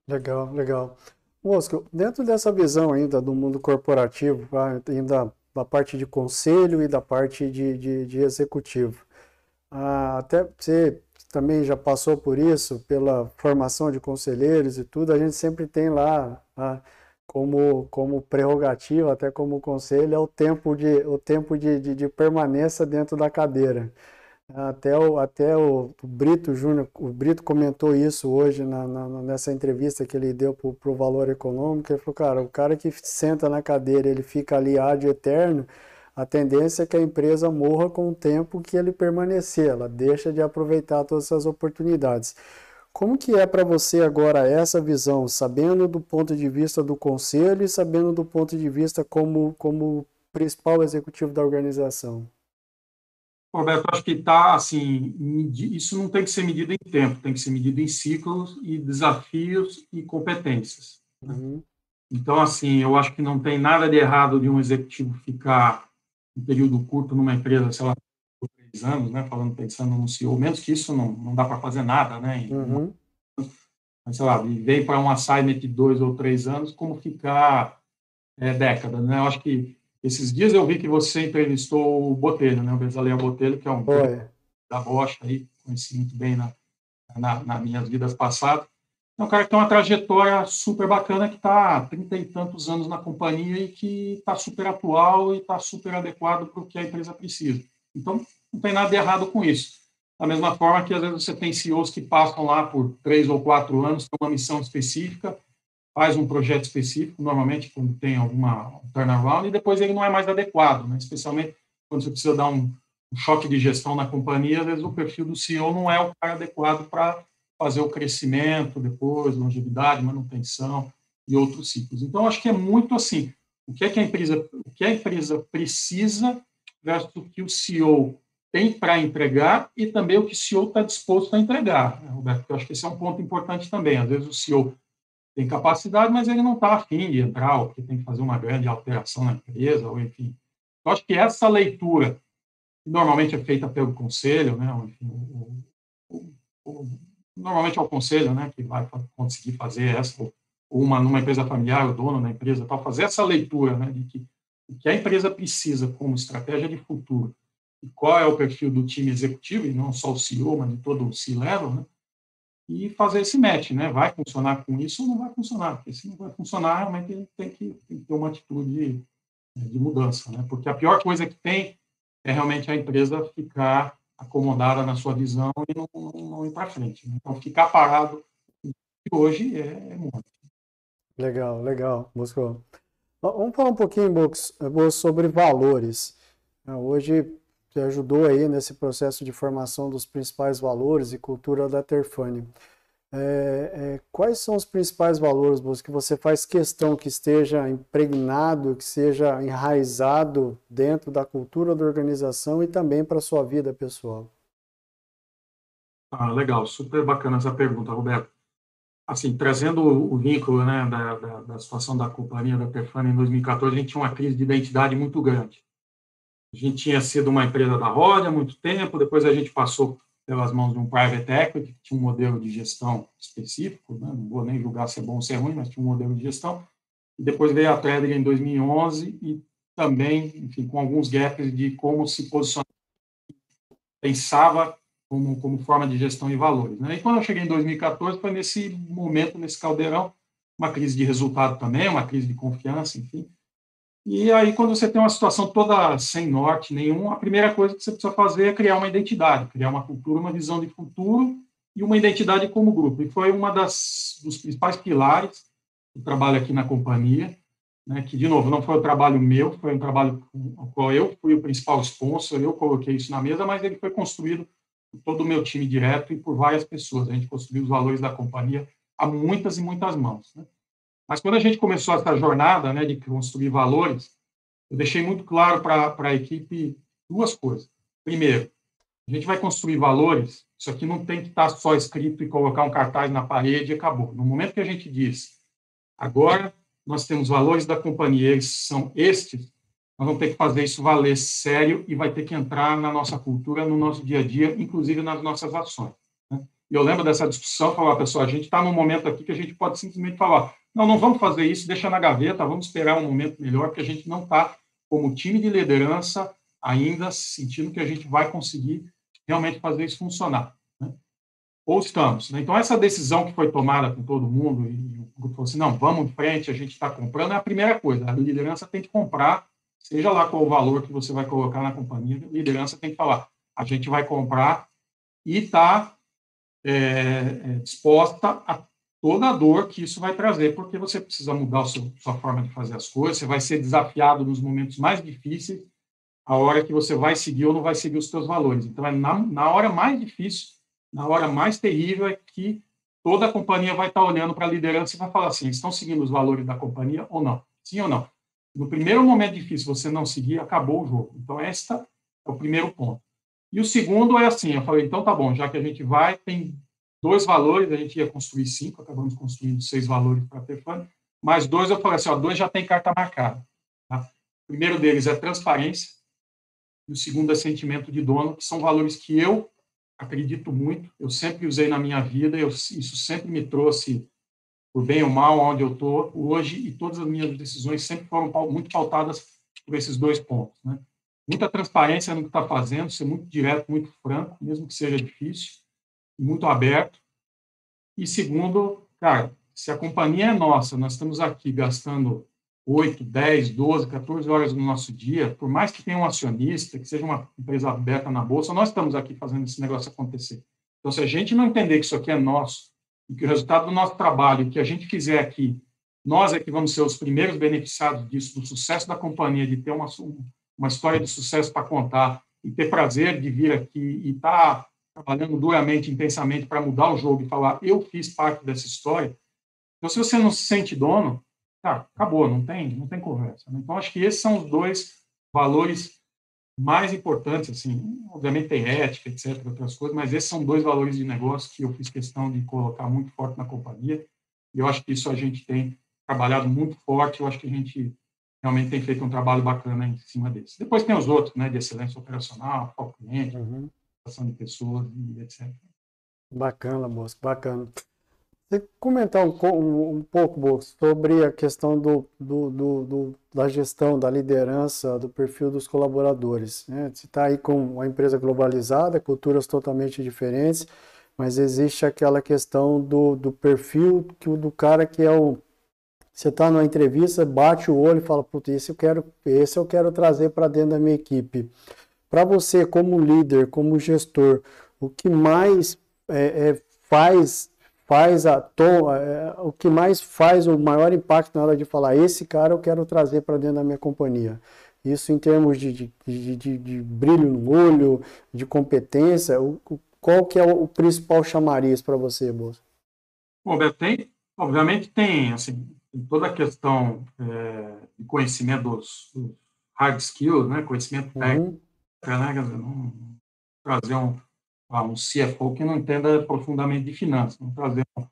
[SPEAKER 1] Legal, legal. Mosco, dentro dessa visão ainda do mundo corporativo, ainda da parte de conselho e da parte de, de, de executivo, até você também já passou por isso, pela formação de conselheiros e tudo, a gente sempre tem lá ah, como, como prerrogativa, até como conselho, é o tempo de, o tempo de, de, de permanência dentro da cadeira. Até o, até o, Brito Júnior, o Brito comentou isso hoje na, na, nessa entrevista que ele deu para o Valor Econômico. Ele falou, cara, o cara que senta na cadeira, ele fica ali ad eterno, a tendência é que a empresa morra com o tempo que ele permanecer, ela deixa de aproveitar todas essas oportunidades. Como que é para você agora essa visão, sabendo do ponto de vista do conselho e sabendo do ponto de vista como, como principal executivo da organização?
[SPEAKER 2] Roberto, acho que está assim, isso não tem que ser medido em tempo, tem que ser medido em ciclos e desafios e competências. Né? Uhum. Então, assim, eu acho que não tem nada de errado de um executivo ficar um período curto numa empresa, sei lá, anos, né, falando, pensando no CEO, menos que isso não, não dá para fazer nada, né? Uhum. Mas, sei lá, vem para um assignment de dois ou três anos, como ficar é, décadas, né? Eu acho que esses dias eu vi que você entrevistou o Botelho, né? O Bezalel Botelho, que é um da Bosch aí, conheci muito bem na, na, nas minhas vidas passadas. É um cara que tem uma trajetória super bacana, que está há trinta e tantos anos na companhia e que está super atual e está super adequado para o que a empresa precisa. Então, não tem nada de errado com isso. Da mesma forma que, às vezes, você tem CEOs que passam lá por três ou quatro anos, com uma missão específica, faz um projeto específico, normalmente quando tem alguma turnaround, e depois ele não é mais adequado, né? especialmente quando você precisa dar um, um, choque de gestão na companhia, às vezes o perfil do CEO não é o cara adequado para fazer o crescimento depois, longevidade, manutenção e outros ciclos. Então, acho que é muito assim, o que é que a empresa, o que a empresa precisa versus o que o CEO tem para entregar e também o que o CEO está disposto a entregar, né, Roberto? Eu acho que esse é um ponto importante também. Às vezes o CEO tem capacidade, mas ele não está afim de entrar, ou porque tem que fazer uma grande alteração na empresa, ou enfim. Eu acho que essa leitura, que normalmente é feita pelo conselho, né, enfim, o, o, o, normalmente é o conselho né, que vai conseguir fazer essa, ou uma numa empresa familiar, o dono da empresa, tal, fazer essa leitura né, de que o que a empresa precisa como estratégia de futuro e qual é o perfil do time executivo, e não só o CEO, mas de todo o C-level, né, e fazer esse match, né? Vai funcionar com isso ou não vai funcionar? Porque se não vai funcionar, realmente tem que, tem que ter uma atitude né, de mudança, né? Porque a pior coisa que tem é realmente a empresa ficar acomodada na sua visão e não, não, não ir para frente. Né? Então, ficar parado hoje é, é muito.
[SPEAKER 1] Legal, legal, Bosco. Vamos falar um pouquinho, Bos, sobre valores. Hoje que ajudou aí nesse processo de formação dos principais valores e cultura da Terfane. É, é, quais são os principais valores que você faz questão que esteja impregnado, que seja enraizado dentro da cultura da organização e também para a sua vida pessoal?
[SPEAKER 2] Ah, legal, super bacana essa pergunta, Roberto. assim, trazendo o vínculo né, da, da, da situação da companhia da Tefana em 2014, a gente tinha uma crise de identidade muito grande. A gente tinha sido uma empresa da roda há muito tempo, depois a gente passou pelas mãos de um private equity, que tinha um modelo de gestão específico, né? não vou nem julgar se é bom ou se é ruim, mas tinha um modelo de gestão. E depois veio a Trader em 2011 e também, enfim, com alguns gaps de como se posicionar, pensava como, como forma de gestão e valores. Né? E quando eu cheguei em 2014, foi nesse momento, nesse caldeirão, uma crise de resultado também, uma crise de confiança, enfim. E aí, quando você tem uma situação toda sem norte nenhum, a primeira coisa que você precisa fazer é criar uma identidade, criar uma cultura, uma visão de futuro e uma identidade como grupo. E foi uma das dos principais pilares do trabalho aqui na companhia, né, que, de novo, não foi um trabalho meu, foi um trabalho com qual eu fui o principal sponsor, eu coloquei isso na mesa, mas ele foi construído por todo o meu time direto e por várias pessoas. A gente construiu os valores da companhia a muitas e muitas mãos. Né? Mas quando a gente começou essa jornada né, de construir valores, eu deixei muito claro para a equipe duas coisas. Primeiro, a gente vai construir valores, isso aqui não tem que estar tá só escrito e colocar um cartaz na parede e acabou. No momento que a gente diz, agora nós temos valores da companhia, eles são estes, nós vamos ter que fazer isso valer sério e vai ter que entrar na nossa cultura, no nosso dia a dia, inclusive nas nossas ações. Né? Eu lembro dessa discussão, falar, pessoal, a gente está num momento aqui que a gente pode simplesmente falar, não, não vamos fazer isso, deixa na gaveta, vamos esperar um momento melhor, porque a gente não está, como time de liderança, ainda sentindo que a gente vai conseguir realmente fazer isso funcionar. Né? Ou estamos. Né? Então, essa decisão que foi tomada com todo mundo, e o grupo falou assim: não, vamos em frente, a gente está comprando, é a primeira coisa. A liderança tem que comprar, seja lá qual o valor que você vai colocar na companhia, a liderança tem que falar: a gente vai comprar e está é, é, disposta a toda a dor que isso vai trazer, porque você precisa mudar sua forma de fazer as coisas, você vai ser desafiado nos momentos mais difíceis, a hora que você vai seguir ou não vai seguir os seus valores. Então, é na, na hora mais difícil, na hora mais terrível, é que toda a companhia vai estar olhando para a liderança e vai falar assim, estão seguindo os valores da companhia ou não? Sim ou não? No primeiro momento difícil, você não seguir, acabou o jogo. Então, esta é o primeiro ponto. E o segundo é assim, eu falei, então tá bom, já que a gente vai, tem dois valores, a gente ia construir cinco, acabamos construindo seis valores para a Tefane, mas dois eu falei assim, ó, dois já tem carta marcada. Tá? O primeiro deles é transparência, e o segundo é sentimento de dono, que são valores que eu acredito muito, eu sempre usei na minha vida, eu, isso sempre me trouxe, por bem ou mal, onde eu estou hoje, e todas as minhas decisões sempre foram muito pautadas por esses dois pontos. Né? Muita transparência no que está fazendo, ser muito direto, muito franco, mesmo que seja difícil, muito aberto. E segundo, cara, se a companhia é nossa, nós estamos aqui gastando 8, 10, 12, 14 horas do nosso dia, por mais que tenha um acionista, que seja uma empresa aberta na bolsa, nós estamos aqui fazendo esse negócio acontecer. Então, se a gente não entender que isso aqui é nosso, e que o resultado do nosso trabalho, que a gente fizer aqui, nós é que vamos ser os primeiros beneficiados disso, do sucesso da companhia, de ter uma, uma história de sucesso para contar, e ter prazer de vir aqui e estar tá trabalhando duramente, intensamente para mudar o jogo e falar, eu fiz parte dessa história. Então, se você não se sente dono, tá, acabou, não tem, não tem conversa. Né? Então, acho que esses são os dois valores mais importantes, assim, obviamente tem ética, etc, outras coisas, mas esses são dois valores de negócio que eu fiz questão de colocar muito forte na companhia, e eu acho que isso a gente tem trabalhado muito forte, eu acho que a gente realmente tem feito um trabalho bacana em cima desse. Depois tem os outros, né, de excelência operacional, foco cliente, uhum de pessoas e etc.
[SPEAKER 1] Bacana, Bosco, bacana. Você comentar um, um, um pouco, Bosco, sobre a questão do, do, do, do, da gestão, da liderança, do perfil dos colaboradores. Né? Você está aí com uma empresa globalizada, culturas totalmente diferentes, mas existe aquela questão do, do perfil que, do cara que é o. Você está numa entrevista, bate o olho e fala, putz, esse eu quero, esse eu quero trazer para dentro da minha equipe. Para você, como líder, como gestor, o que mais é, é, faz faz a to, é, o que mais faz o maior impacto na hora de falar esse cara eu quero trazer para dentro da minha companhia isso em termos de, de, de, de, brilho no olho de competência o, qual que é o, principal chamariz para você Bolsa?
[SPEAKER 2] Bom, Beto, tem, obviamente tem assim toda a questão é, de conhecimento dos, dos, hard skills né conhecimento uhum. técnico né? Não trazer um, ah, um CFO que não entenda profundamente de finanças, não trazer um,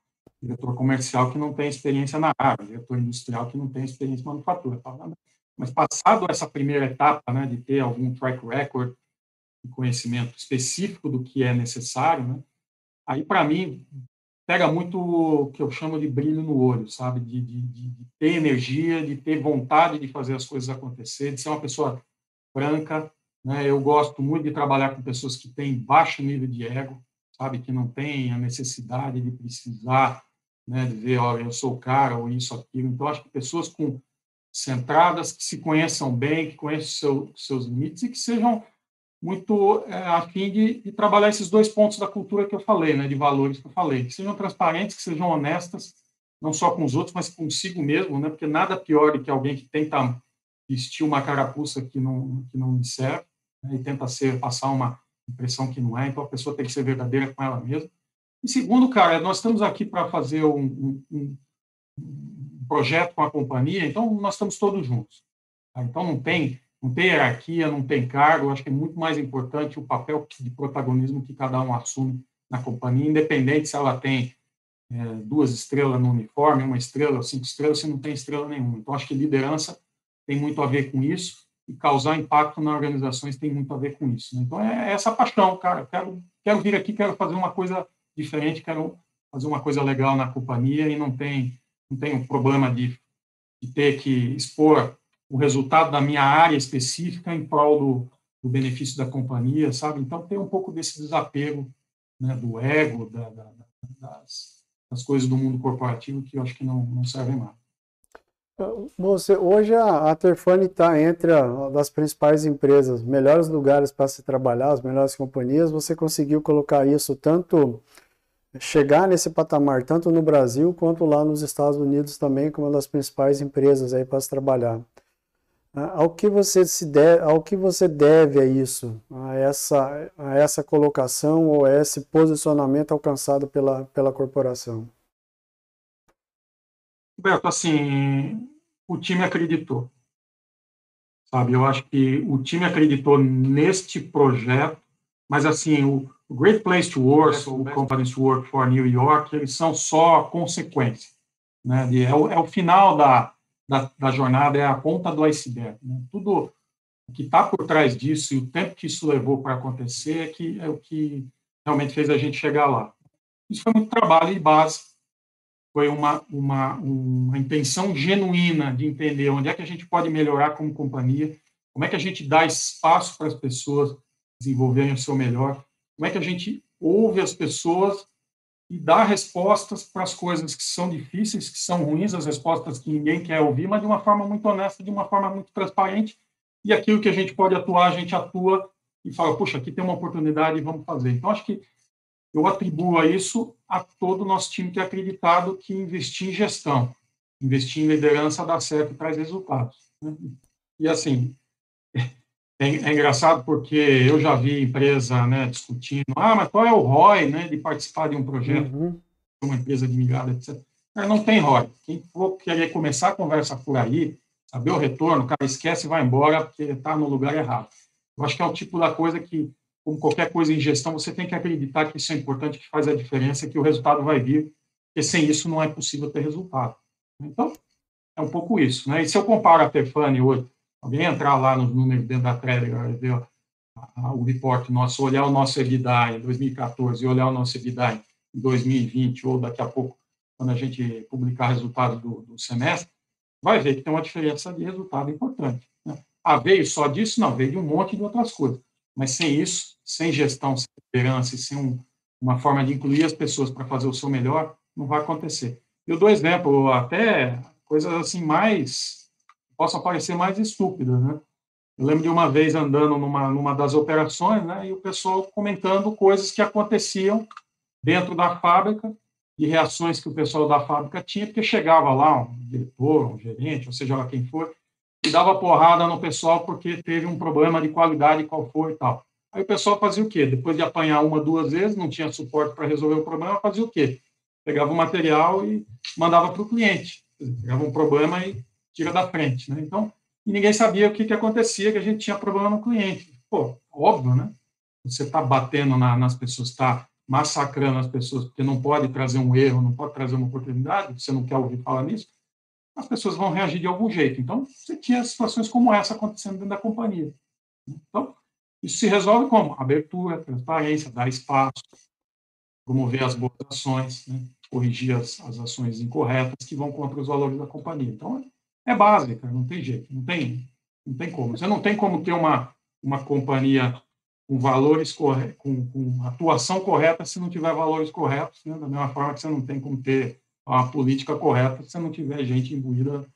[SPEAKER 2] diretor comercial que não tem experiência na área, diretor industrial que não tem experiência em manufatura. Tá? Mas passado essa primeira etapa, né, de ter algum track record conhecimento específico do que é necessário, né, aí para mim pega muito o que eu chamo de brilho no olho, sabe? De, de, de, ter energia, de ter vontade de fazer as coisas acontecer, de ser uma pessoa franca. Né? Eu gosto muito de trabalhar com pessoas que têm baixo nível de ego, sabe? Que não têm a necessidade de precisar né, dizer, olha, eu sou o cara ou isso, aquilo. Então, acho que pessoas com centradas, que se conheçam bem, que conheçam seu, seus limites e que sejam muito é, a fim de, de, trabalhar esses dois pontos da cultura que eu falei, né, de valores que eu falei, que sejam transparentes, que sejam honestas, não só com os outros, mas consigo mesmo, né, porque nada pior do que alguém que tenta vestir uma carapuça que não que não lhe serve né, e tenta ser passar uma impressão que não é, então a pessoa tem que ser verdadeira com ela mesma. E segundo, cara, nós estamos aqui para fazer um, um, um, projeto com a companhia, então nós estamos todos juntos. Tá? Então não tem, não tem hierarquia, não tem cargo, acho que é muito mais importante o papel de protagonismo que cada um assume na companhia, independente se ela tem é, duas estrelas no uniforme, uma estrela cinco estrelas, se não tem estrela nenhuma. Então acho que liderança tem muito a ver com isso e causar impacto nas organizações tem muito a ver com isso. Né? Então é essa paixão, cara. Quero, quero vir aqui, quero fazer uma coisa diferente, quero fazer uma coisa legal na companhia e não tem não tenho problema de, de ter que expor o resultado da minha área específica em prol do, do benefício da companhia, sabe? Então tem um pouco desse desapego né, do ego, da, da, das, das, coisas do mundo corporativo que eu acho que não, não servem mais.
[SPEAKER 1] Você, hoje a, a está entre a, das principais empresas, melhores lugares para se trabalhar, as melhores companhias. Você conseguiu colocar isso tanto chegar nesse patamar tanto no Brasil quanto lá nos Estados Unidos também como uma das principais empresas aí para se trabalhar. Ao que você se deve, ao que você deve a isso, a essa, a essa colocação ou a esse posicionamento alcançado pela, pela corporação?
[SPEAKER 2] Roberto, assim, o time acreditou. Sabe, eu acho que o time acreditou neste projeto, mas assim, o, o Great Place to Work, o Companies to Work for New York, eles são só consequência. Né? É, o, é o final da, da, da, jornada, é a ponta do iceberg. Né? Tudo o que está por trás disso e o tempo que isso levou para acontecer é, que, é o que realmente fez a gente chegar lá. Isso foi muito trabalho e base, foi uma, uma, uma intenção genuína de entender onde é que a gente pode melhorar como companhia, como é que a gente dá espaço para as pessoas desenvolverem o seu melhor como é que a gente ouve as pessoas e dá respostas para as coisas que são difíceis, que são ruins, as respostas que ninguém quer ouvir, mas de uma forma muito honesta, de uma forma muito transparente. E aquilo que a gente pode atuar, a gente atua e fala, puxa, aqui tem uma oportunidade, vamos fazer. Então, acho que eu atribuo a isso a todo o nosso time ter acreditado que investir em gestão, investir em liderança dá certo e traz resultados. Né? E, assim, é, é, engraçado porque eu já vi empresa né, discutindo, ah, mas qual é o ROI né, de participar de um projeto, uhum. uma empresa de migrada, etc. Não tem ROI. Quem for querer começar a conversa por aí, saber o retorno, o cara esquece e vai embora porque está no lugar errado. Eu acho que é o tipo da coisa que, como qualquer coisa em gestão, você tem que acreditar que isso é importante, que faz a diferença, que o resultado vai vir, porque sem isso não é possível ter resultado. Então, é um pouco isso. Né? E se eu comparo a Tefane hoje, alguém entrar lá nos números dentro da Trelleborg, ver o report nosso, olhar o nosso EBITDA em 2014 e olhar o nosso EBITDA em 2020, ou daqui a pouco, quando a gente publicar resultados do, do semestre, vai ver que tem uma diferença de resultado importante. Né? Ah, veio só disso? Não, veio de um monte de outras coisas. Mas sem isso, sem gestão, sem liderança e sem um, uma forma de incluir as pessoas para fazer o seu melhor, não vai acontecer. Eu dou exemplo, até coisas assim mais possam parecer mais estúpidas, né? Eu lembro de uma vez andando numa, numa das operações, né, e o pessoal comentando coisas que aconteciam dentro da fábrica e reações que o pessoal da fábrica tinha, porque chegava lá um diretor, um gerente, ou seja lá quem for, e dava porrada no pessoal porque teve um problema de qualidade, qual foi e tal. Aí o pessoal fazia o quê? Depois de apanhar uma, duas vezes, não tinha suporte para resolver o problema, fazia o quê? Pegava o material e mandava para o cliente. Pegava um problema e tira da frente, né? Então, ninguém sabia o que, que acontecia, que a gente tinha problema no cliente. Pô, óbvio, né? Você está batendo na, nas pessoas, está massacrando as pessoas, porque não pode trazer um erro, não pode trazer uma oportunidade, você não quer ouvir falar nisso, as pessoas vão reagir de algum jeito. Então, você tinha situações como essa acontecendo dentro da companhia. Então, isso se resolve como? Abertura, transparência, dar espaço, promover as boas ações, né? corrigir as, as ações incorretas que vão contra os valores da companhia. Então, é básica, não tem jeito, não tem, não tem como. Você não tem como ter uma, uma companhia com valores corretos, com, com atuação correta se não tiver valores corretos, né? da mesma forma que você não tem como ter uma política correta se não tiver gente imbuída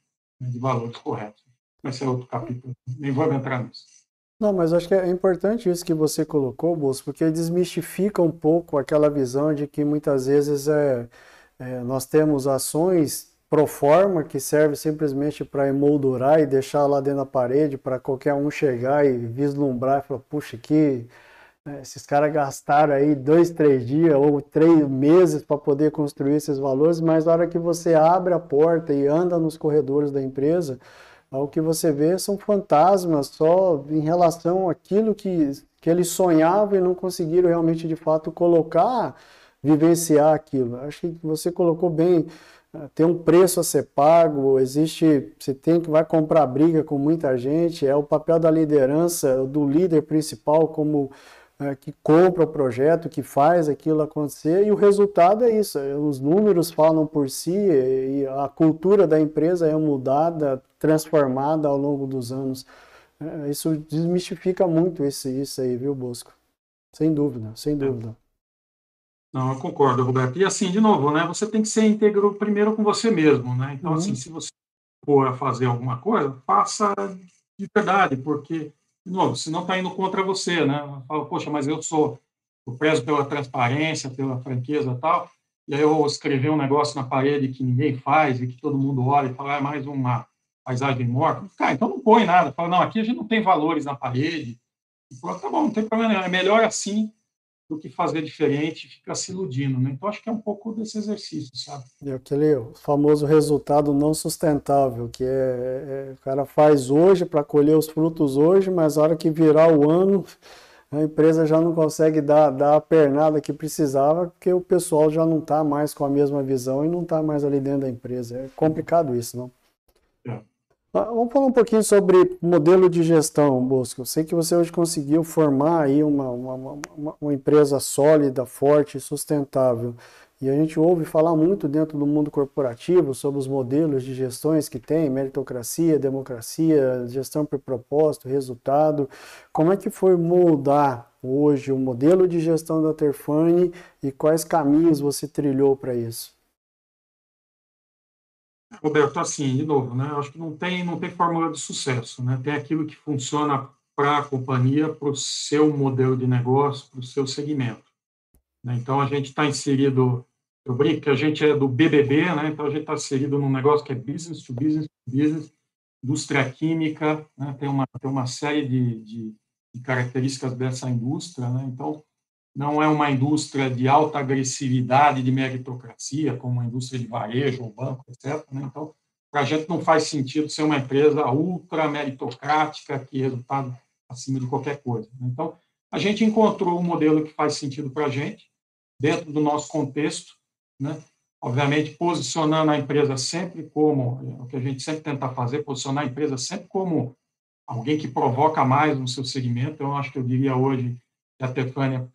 [SPEAKER 2] né, de valores corretos. Esse é outro capítulo, nem vou entrar nisso.
[SPEAKER 1] Não, mas acho que é importante isso que você colocou, Bolso, porque desmistifica um pouco aquela visão de que muitas vezes é, é nós temos ações pro forma que serve simplesmente para emoldurar e deixar lá dentro da parede para qualquer um chegar e vislumbrar e falar, puxa, que esses caras gastaram aí dois, três dias ou três meses para poder construir esses valores, mas na hora que você abre a porta e anda nos corredores da empresa, o que você vê são fantasmas só em relação àquilo que, que eles sonhavam e não conseguiram realmente de fato colocar, vivenciar aquilo. Acho que você colocou bem, ah, tem um preço a ser pago, existe, você tem que vai comprar briga com muita gente, é o papel da liderança, do líder principal como é, que compra o projeto, que faz aquilo acontecer, e o resultado é isso. Os números falam por si, e a cultura da empresa é mudada, transformada ao longo dos anos. É, isso desmistifica muito esse, isso aí, viu, Bosco? Sem dúvida, sem é. dúvida.
[SPEAKER 2] Não, eu concordo, Roberto. E assim, de novo, né, você tem que ser íntegro primeiro com você mesmo, né? Então, assim, uhum. assim, se você for a fazer alguma coisa, faça de verdade, porque de novo, se não está indo contra você, né? Fala, poxa, mas eu sou, eu prezo pela transparência, pela franqueza e tal, e aí eu escrever um negócio na parede que ninguém faz e que todo mundo olha e fala, ah, é mais uma paisagem morta. Cara, então não põe nada. Fala, não, aqui a gente não tem valores na parede. E fala, tá bom, não tem problema. É melhor assim do que fazer diferente e ficar se iludindo. Né? Então, acho que é um pouco desse exercício, sabe?
[SPEAKER 1] É aquele famoso resultado não sustentável, que é, é o cara faz hoje para colher os frutos hoje, mas na hora que virar o ano, a empresa já não consegue dar, dar a pernada que precisava, porque o pessoal já não está mais com a mesma visão e não está mais ali dentro da empresa. É complicado isso, não? É. Ah, vamos falar um pouquinho sobre modelo de gestão, Bosco. Eu sei que você hoje conseguiu formar aí uma, uma, uma, uma empresa sólida, forte, sustentável. E a gente ouve falar muito dentro do mundo corporativo sobre os modelos de gestões que tem, meritocracia, democracia, gestão por propósito, resultado. Como é que foi moldar hoje o modelo de gestão da Terfane e quais caminhos você trilhou para isso?
[SPEAKER 2] Roberto, assim, de novo, né? Acho que não tem, não tem fórmula de sucesso, né? Tem aquilo que funciona para a companhia, para o seu modelo de negócio, para o seu segmento. Né? Então, a gente está inserido, eu brinco que a gente é do BBB, né? Então, a gente está inserido num negócio que é business to business to business, indústria química, né? Tem uma, tem uma série de, de, de características dessa indústria, né? Então, não é uma indústria de alta agressividade, de meritocracia, como a indústria de varejo ou banco, etc. Né? Então, para a gente não faz sentido ser uma empresa ultra meritocrática, que resultado acima de qualquer coisa. Né? Então, a gente encontrou um modelo que faz sentido para a gente, dentro do nosso contexto, né? obviamente posicionando a empresa sempre como, é o que a gente sempre tenta fazer, posicionar a empresa sempre como alguém que provoca mais no seu segmento. Eu acho que eu diria hoje que a Tefânia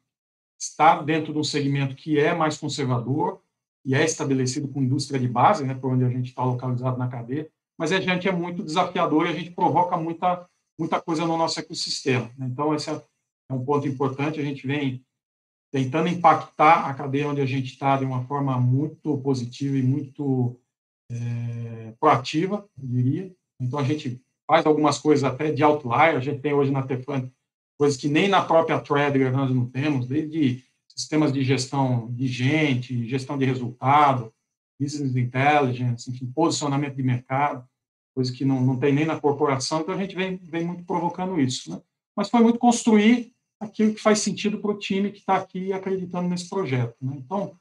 [SPEAKER 2] está dentro de um segmento que é mais conservador e é estabelecido com indústria de base, né, por onde a gente está localizado na cadeia, mas a gente é muito desafiador e a gente provoca muita, muita coisa no nosso ecossistema. Né? Então, esse é, é um ponto importante. A gente vem tentando impactar a cadeia onde a gente está de uma forma muito positiva e muito é, proativa, eu diria. Então, a gente faz algumas coisas até de outlier. A gente tem hoje na Tefan coisas que nem na própria Threadrunner nós não temos, desde sistemas de gestão de gente, gestão de resultado, business intelligence, enfim, posicionamento de mercado, coisas que não, não tem nem na corporação, então a gente vem, vem muito provocando isso. Né? Mas foi muito construir aquilo que faz sentido para o time que está aqui acreditando nesse projeto. Né? Então,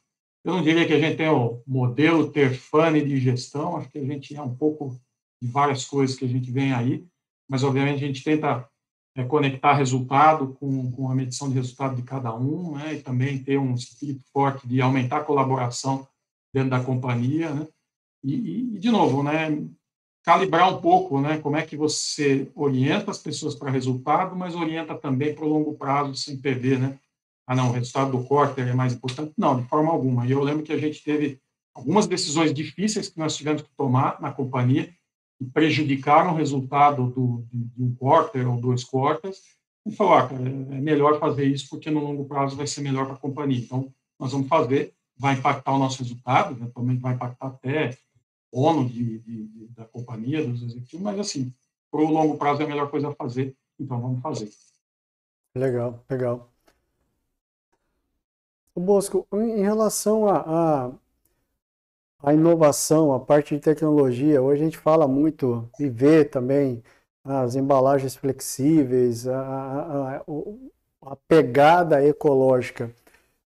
[SPEAKER 2] eu não diria que a gente tem o modelo Terfane de gestão, acho que a gente é um pouco de várias coisas que a gente vem aí, mas obviamente a gente tenta é, conectar resultado com, com a medição de resultado de cada um, né, e também ter um espírito forte de aumentar a colaboração dentro da companhia, né, e, e, de novo, né, calibrar um pouco, né, como é que você orienta as pessoas para resultado, mas orienta também para o longo prazo sem perder, né, ah, não, o resultado do quarter é mais importante. Não, de forma alguma. E eu lembro que a gente teve algumas decisões difíceis que nós tivemos que tomar na companhia, que prejudicaram o resultado do, de, um quarter ou dois quarters, e falou, ah, cara, é melhor fazer isso porque no longo prazo vai ser melhor para a companhia. Então, nós vamos fazer, vai impactar o nosso resultado, eventualmente vai impactar até o ônus de, de, de, da companhia, dos executivos, mas assim, para o longo prazo é a melhor coisa a fazer, então vamos fazer.
[SPEAKER 1] Legal, legal. Bosco, em relação a, a a inovação, a parte de tecnologia. Hoje a gente fala muito e vê também as embalagens flexíveis, a, a, a, pegada ecológica.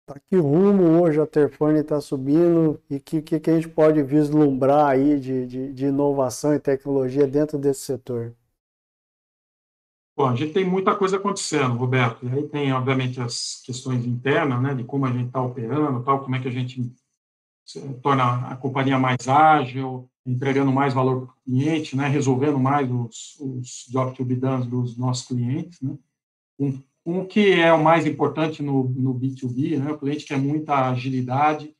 [SPEAKER 1] Para que rumo hoje a Terfone está subindo e o que, que, a gente pode vislumbrar aí de, de, de inovação e tecnologia dentro desse setor?
[SPEAKER 2] Bom, a gente tem muita coisa acontecendo, Roberto. E aí tem, obviamente, as questões internas, né, de como a gente está operando, tal, como é que a gente torna a companhia mais ágil, entregando mais valor para o cliente, né, resolvendo mais os, os job to be done dos nossos clientes. Né. Um, um que é o mais importante no, no B2B, né, o cliente quer muita agilidade,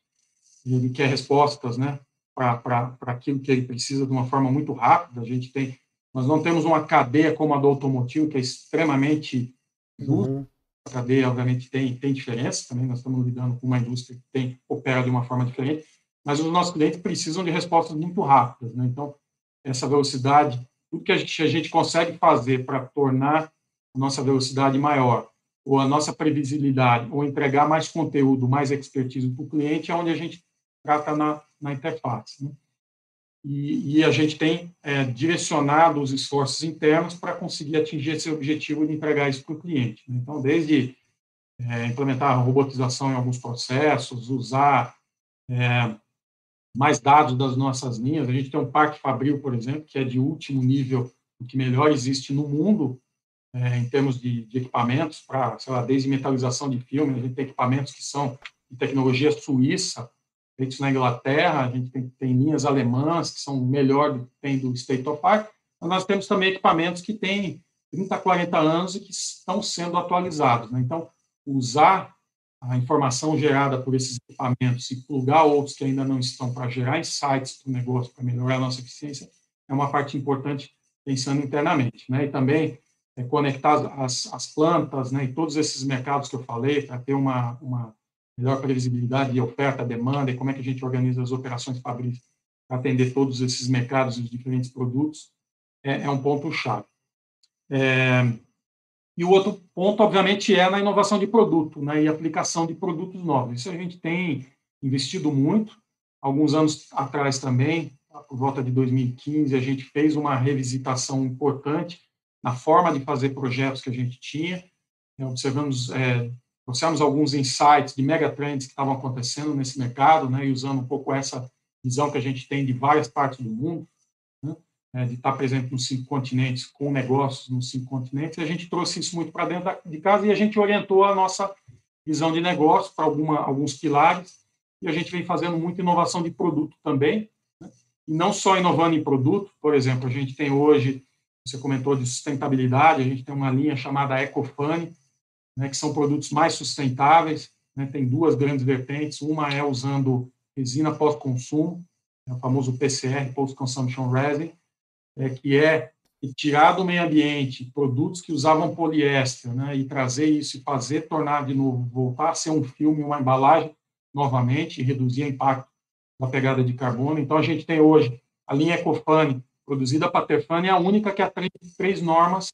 [SPEAKER 2] ele quer respostas né, para aquilo que ele precisa de uma forma muito rápida. A gente tem, nós não temos uma cadeia como a do automotivo, que é extremamente uhum a cadeia, obviamente, tem, tem diferença também, nós estamos lidando com uma indústria que tem, opera de uma forma diferente, mas os nossos clientes precisam de respostas muito rápidas, né? Então, essa velocidade, tudo que a gente, a gente consegue fazer para tornar a nossa velocidade maior, ou a nossa previsibilidade, ou entregar mais conteúdo, mais expertise para o cliente, é onde a gente trata na, na interface, né? E, e a gente tem é, direcionado os esforços internos para conseguir atingir esse objetivo de entregar isso para o cliente. Né? Então, desde é, implementar a robotização em alguns processos, usar é, mais dados das nossas linhas. A gente tem um parque Fabril, por exemplo, que é de último nível, o que melhor existe no mundo é, em termos de, de equipamentos, para, sei lá, desde metalização de filme, a gente tem equipamentos que são de tecnologia suíça, feitos na Inglaterra, a gente tem, tem linhas alemãs que são melhor do que tem do State of Art, mas nós temos também equipamentos que têm 30, 40 anos e que estão sendo atualizados. Né? Então, usar a informação gerada por esses equipamentos e plugar outros que ainda não estão para gerar insights para o negócio, para melhorar a nossa eficiência, é uma parte importante pensando internamente. Né? E também é, conectar as, as plantas né, e todos esses mercados que eu falei para ter uma, uma melhor previsibilidade de oferta, demanda e como é que a gente organiza as operações fabris para atender todos esses mercados e os diferentes produtos, é, é um ponto-chave. É, e o outro ponto, obviamente, é na inovação de produto né, e aplicação de produtos novos. Isso a gente tem investido muito. Alguns anos atrás também, por volta de 2015, a gente fez uma revisitação importante na forma de fazer projetos que a gente tinha. Observamos é, trouxemos alguns insights de megatrends que estavam acontecendo nesse mercado, né, e usando um pouco essa visão que a gente tem de várias partes do mundo, né, é, de estar presente nos cinco continentes, com negócios nos cinco continentes, e a gente trouxe isso muito para dentro de casa e a gente orientou a nossa visão de negócio para alguns pilares, e a gente vem fazendo muita inovação de produto também, né, e não só inovando em produto, por exemplo, a gente tem hoje, você comentou de sustentabilidade, a gente tem uma linha chamada EcoFunny, né, que são produtos mais sustentáveis. Né, tem duas grandes vertentes. Uma é usando resina pós-consumo, é o famoso PCR, Post-Consumption Resin, é, que é tirar do meio ambiente produtos que usavam poliéster né, e trazer isso e fazer, tornar de novo, voltar a ser um filme, uma embalagem novamente e reduzir o impacto da pegada de carbono. Então, a gente tem hoje a linha Ecofane, produzida para Terfane, é a única que atende três normas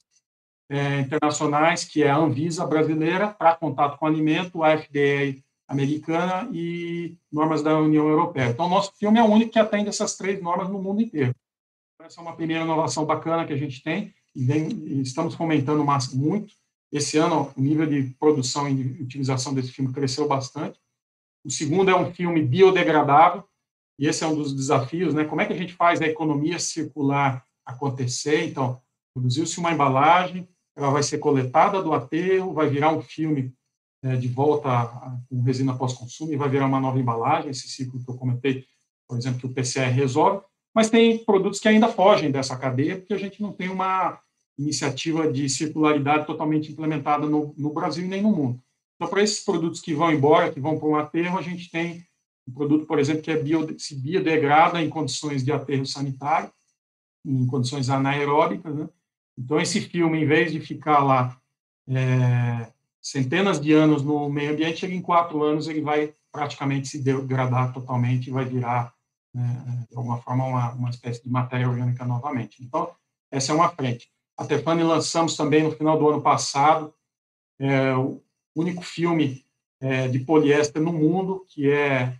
[SPEAKER 2] é, internacionais, que é a Anvisa brasileira para contato com alimento, a FDA americana e normas da União Europeia. Então, nosso filme é o único que atende essas três normas no mundo inteiro. Essa é uma primeira inovação bacana que a gente tem e, vem, e estamos fomentando muito. Esse ano, o nível de produção e utilização desse filme cresceu bastante. O segundo é um filme biodegradável, e esse é um dos desafios, né? Como é que a gente faz a economia circular acontecer? Então, produziu-se uma embalagem, ela vai ser coletada do aterro, vai virar um filme é, de volta com resina pós-consumo e vai virar uma nova embalagem, esse ciclo que eu comentei, por exemplo, que o PCR resolve, mas tem produtos que ainda fogem dessa cadeia, porque a gente não tem uma iniciativa de circularidade totalmente implementada no, no Brasil e nem no mundo. Então, para esses produtos que vão embora, que vão para um aterro, a gente tem um produto, por exemplo, que é bio, se biodegrada em condições de aterro sanitário, em condições anaeróbicas. Né? Então, esse filme, em vez de ficar lá é, centenas de anos no meio ambiente, em quatro anos ele vai praticamente se degradar totalmente e vai virar, né, de alguma forma, uma, uma espécie de matéria orgânica novamente. Então, essa é uma frente. A Tefani lançamos também no final do ano passado é, o único filme é, de poliéster no mundo que é,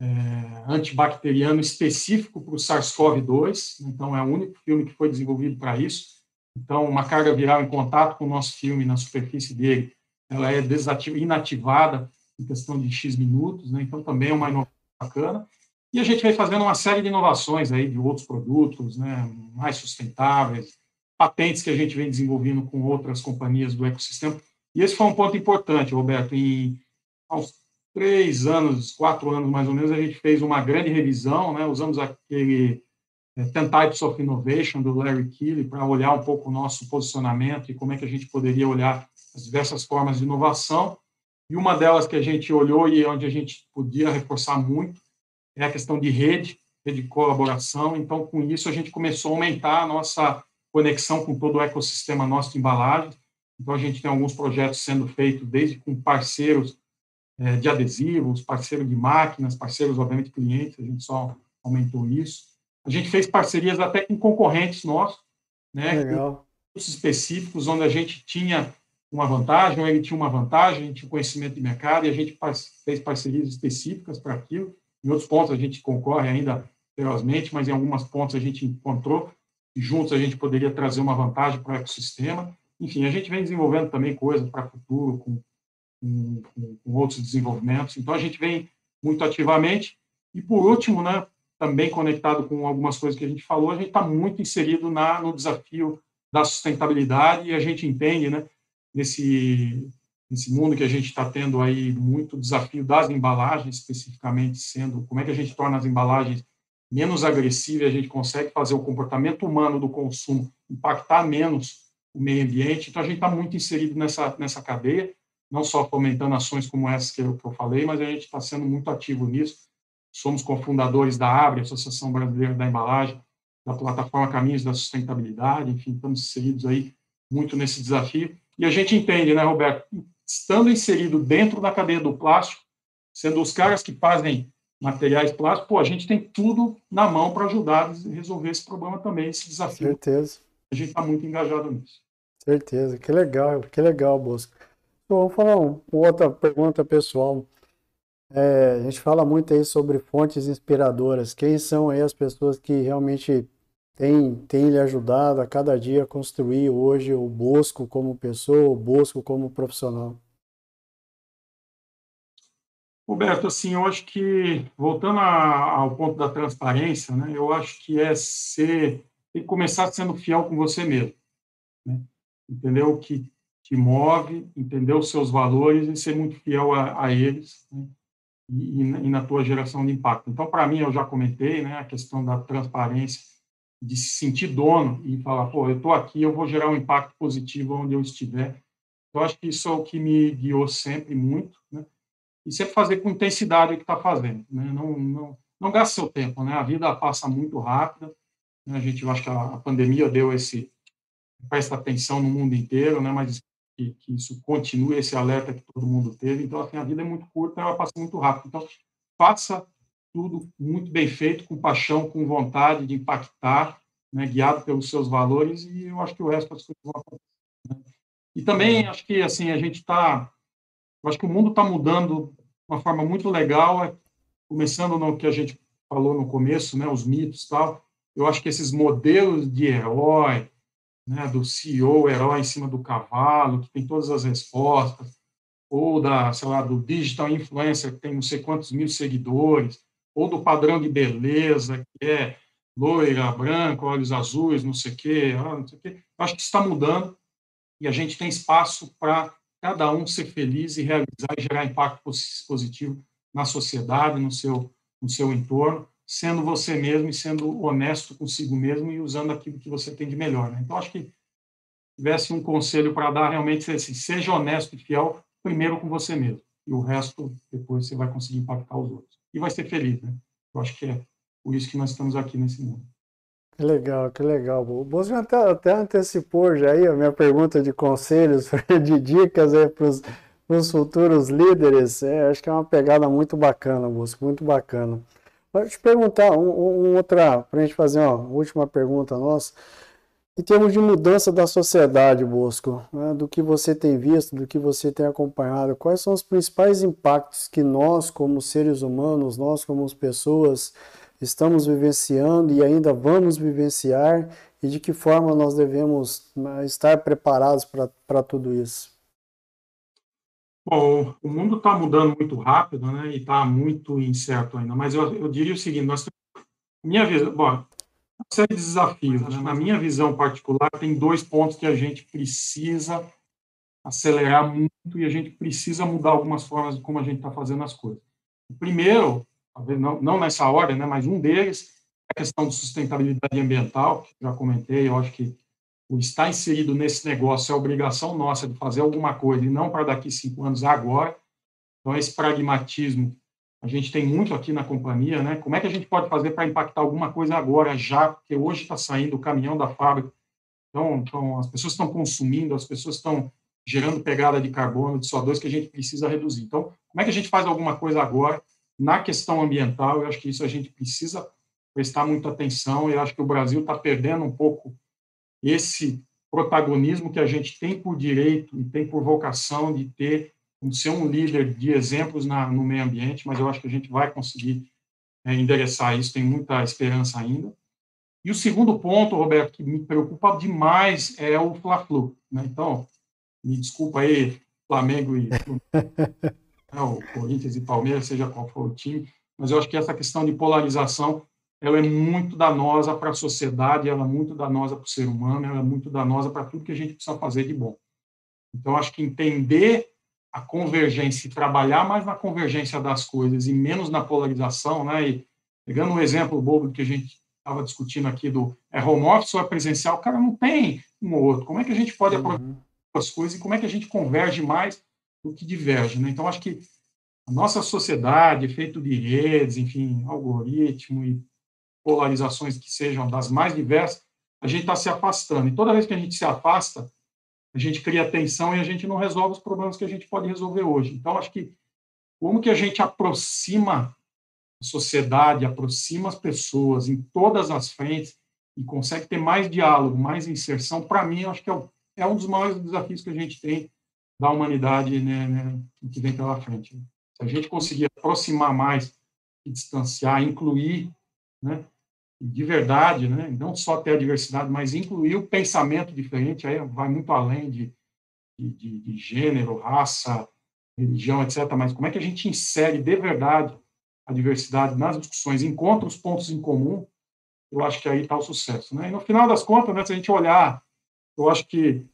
[SPEAKER 2] é antibacteriano específico para o SARS-CoV-2. Então, é o único filme que foi desenvolvido para isso. Então, uma carga viral em contato com o nosso filme na superfície dele, ela é desativa, inativada em questão de X minutos, né? Então, também é uma inovação bacana. E a gente vai fazendo uma série de inovações aí de outros produtos, né, mais sustentáveis, patentes que a gente vem desenvolvendo com outras companhias do ecossistema. E esse foi um ponto importante, Roberto. Em aos três anos, quatro anos mais ou menos, a gente fez uma grande revisão, né? usamos aquele Ten Types of Innovation do Larry Keeley para olhar um pouco o nosso posicionamento e como é que a gente poderia olhar as diversas formas de inovação. E uma delas que a gente olhou e onde a gente podia reforçar muito é a questão de rede, rede de colaboração. Então, com isso, a gente começou a aumentar a nossa conexão com todo o ecossistema nosso de embalagem. Então, a gente tem alguns projetos sendo feitos desde com parceiros é, de adesivos, parceiros de máquinas, parceiros, obviamente, clientes, a gente só aumentou isso. A gente fez parcerias até com concorrentes nossos, né, Legal. específicos, onde a gente tinha uma vantagem, ou ele tinha uma vantagem, a gente tinha conhecimento de mercado, e a gente fez parcerias específicas para aquilo. Em outros pontos, a gente concorre ainda ferozmente, mas em algumas pontos a gente encontrou, e juntos a gente poderia trazer uma vantagem para o ecossistema. Enfim, a gente vem desenvolvendo também coisas para o futuro, com, com, com, outros desenvolvimentos. Então, a gente vem muito ativamente. E, por último, né, também conectado com algumas coisas que a gente falou, a gente está muito inserido na, no desafio da sustentabilidade e a gente entende, né, nesse, nesse mundo que a gente está tendo aí muito desafio das embalagens, especificamente sendo como é que a gente torna as embalagens menos agressivas, a gente consegue fazer o comportamento humano do consumo impactar menos o meio ambiente. Então, a gente está muito inserido nessa, nessa cadeia, não só fomentando ações como essas que eu, que eu falei, mas a gente está sendo muito ativo nisso. Somos cofundadores da ABRE, Associação Brasileira da Embalagem, da plataforma Caminhos da Sustentabilidade, enfim, estamos inseridos aí muito nesse desafio. E a gente entende, né, Roberto, estando inserido dentro da cadeia do plástico, sendo os caras que fazem materiais plásticos, pô, a gente tem tudo na mão para ajudar a resolver esse problema também, esse desafio.
[SPEAKER 1] Certeza.
[SPEAKER 2] A gente está muito engajado nisso.
[SPEAKER 1] Certeza, que legal, que legal, Bosco. Então, vamos falar uma outra pergunta pessoal. É, a gente fala muito aí sobre fontes inspiradoras. Quem são aí as pessoas que realmente têm, têm lhe ajudado a cada dia a construir hoje o Bosco como pessoa, o Bosco como profissional?
[SPEAKER 2] Roberto, assim, eu acho que, voltando a, ao ponto da transparência, né, eu acho que é ser, tem que começar sendo fiel com você mesmo. Né? entender o que te move, entender os seus valores e ser muito fiel a, a eles né? E, e, na tua geração de impacto. Então, para mim, eu já comentei né, a questão da transparência, de se sentir dono e falar, pô, eu estou aqui, eu vou gerar um impacto positivo onde eu estiver. Eu acho que isso é o que me guiou sempre muito, né? E sempre fazer com intensidade o que está fazendo, né? Não, não, não gaste seu tempo, né? A vida passa muito rápida. Né? A gente, eu acho que a, a pandemia deu esse presta atenção no mundo inteiro, né? Mas que, que, isso continue esse alerta que todo mundo teve. Então, assim, a vida é muito curta, ela passa muito rápido. Então, faça tudo muito bem feito, com paixão, com vontade de impactar, né? guiado pelos seus valores, e eu acho que o resto das coisas vão acontecer. Né? E também acho que assim a gente está, eu acho que o mundo está mudando de uma forma muito legal, é, começando no que a gente falou no começo, né? Os mitos, tal. Eu acho que esses modelos de herói, né, do CEO, herói em cima do cavalo, que tem todas as respostas, ou da, sei lá, do digital influencer, que tem não sei quantos mil seguidores, ou do padrão de beleza, que é loira, branca, olhos azuis, não sei o quê, ah, não sei o quê. Acho que está mudando, e a gente tem espaço para cada um ser feliz e realizar e gerar impacto positivo na sociedade, no seu, no seu entorno, sendo você mesmo e sendo honesto consigo mesmo e usando aquilo que você tem de melhor. Né? Então, acho que tivesse um conselho para dar realmente assim, seja honesto e fiel primeiro com você mesmo e o resto depois você vai conseguir impactar os outros e vai ser feliz, né? Eu acho que é por isso que nós estamos aqui nesse mundo.
[SPEAKER 1] Que legal, que legal. O Bolso já até, até antecipou já aí a minha pergunta de conselhos, de dicas para os futuros líderes. É, acho que é uma pegada muito bacana, Bosco, muito bacana. Vou te perguntar um, um outra, para a gente fazer uma última pergunta nossa. Em termos de mudança da sociedade, Bosco, né, do que você tem visto, do que você tem acompanhado, quais são os principais impactos que nós, como seres humanos, nós, como pessoas, estamos vivenciando e ainda vamos vivenciar e de que forma nós devemos né, estar preparados para tudo isso?
[SPEAKER 2] Bom, o mundo está mudando muito rápido, né, e está muito incerto ainda. Mas eu, eu diria o seguinte: nós minha visão, bom, uma série de desafios. Né? Na minha visão particular, tem dois pontos que a gente precisa acelerar muito e a gente precisa mudar algumas formas de como a gente está fazendo as coisas. O primeiro, talvez não, não nessa ordem, né, mas um deles é a questão de sustentabilidade ambiental, que já comentei. Eu acho que o estar inserido nesse negócio é obrigação nossa de fazer alguma coisa e não para daqui cinco anos, agora. Então, esse pragmatismo a gente tem muito aqui na companhia, né? Como é que a gente pode fazer para impactar alguma coisa agora, já, porque hoje está saindo o caminhão da fábrica. Então, então, as pessoas estão consumindo, as pessoas estão gerando pegada de carbono, de CO2 que a gente precisa reduzir. Então, como é que a gente faz alguma coisa agora na questão ambiental? Eu acho que isso a gente precisa prestar muita atenção. Eu acho que o Brasil está perdendo um pouco esse protagonismo que a gente tem por direito e tem por vocação de ter, de ser um líder de exemplos na, no meio ambiente, mas eu acho que a gente vai conseguir é, endereçar isso, tem muita esperança ainda. E o segundo ponto, Roberto, que me preocupa demais é o Fla-Flu. Né? Então, me desculpa aí, Flamengo e né, o Corinthians e Palmeiras, seja qual for o time, mas eu acho que essa questão de polarização ela é muito danosa para a sociedade, ela é muito danosa para o ser humano, ela é muito danosa para tudo que a gente precisa fazer de bom. Então, acho que entender a convergência e trabalhar mais na convergência das coisas e menos na polarização, né? E pegando um exemplo bobo que a gente estava discutindo aqui do é home office ou é presencial, o cara não tem um ou outro. Como é que a gente pode uhum. aproveitar as coisas e como é que a gente converge mais do que diverge, né? Então, acho que a nossa sociedade, feito de redes, enfim, algoritmo e polarizações que sejam das mais diversas, a gente está se afastando. E toda vez que a gente se afasta, a gente cria tensão e a gente não resolve os problemas que a gente pode resolver hoje. Então, acho que como que a gente aproxima a sociedade, aproxima as pessoas em todas as frentes e consegue ter mais diálogo, mais inserção, para mim, acho que é, é, um dos maiores desafios que a gente tem da humanidade né, né, que vem pela frente. Se a gente conseguir aproximar mais e distanciar, incluir, né, de verdade, né? não só ter a diversidade, mas incluir o pensamento diferente, aí vai muito além de, de, de, gênero, raça, religião, etc. Mas como é que a gente insere de verdade a diversidade nas discussões, encontra os pontos em comum, eu acho que aí está o sucesso. Né? E no final das contas, né, se a gente olhar, eu acho que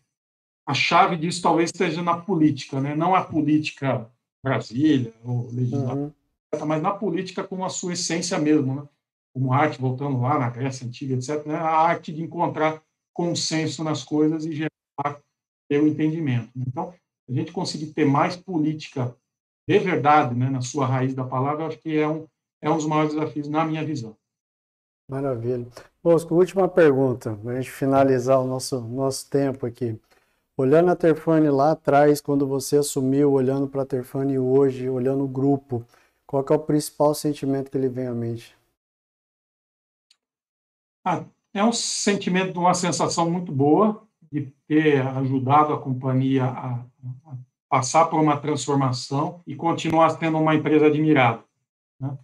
[SPEAKER 2] a chave disso talvez esteja na política, né? não a política Brasília ou legislativa, uhum. mas na política com a sua essência mesmo, né? Como arte, voltando lá na Grécia Antiga, etc., né, a arte de encontrar consenso nas coisas e gerar o entendimento. Então, a gente conseguir ter mais política de verdade, né, na sua raiz da palavra, acho que é um, é um dos maiores desafios, na minha visão.
[SPEAKER 1] Maravilha. Bosco, última pergunta, para a gente finalizar o nosso, nosso tempo aqui. Olhando a Terfane lá atrás, quando você assumiu, olhando para a Terfane hoje, olhando o grupo, qual é o principal sentimento que ele vem à mente?
[SPEAKER 2] Ah, é um sentimento, uma sensação muito boa de ter ajudado a companhia a, passar por uma transformação e continuar sendo uma empresa admirada. Né?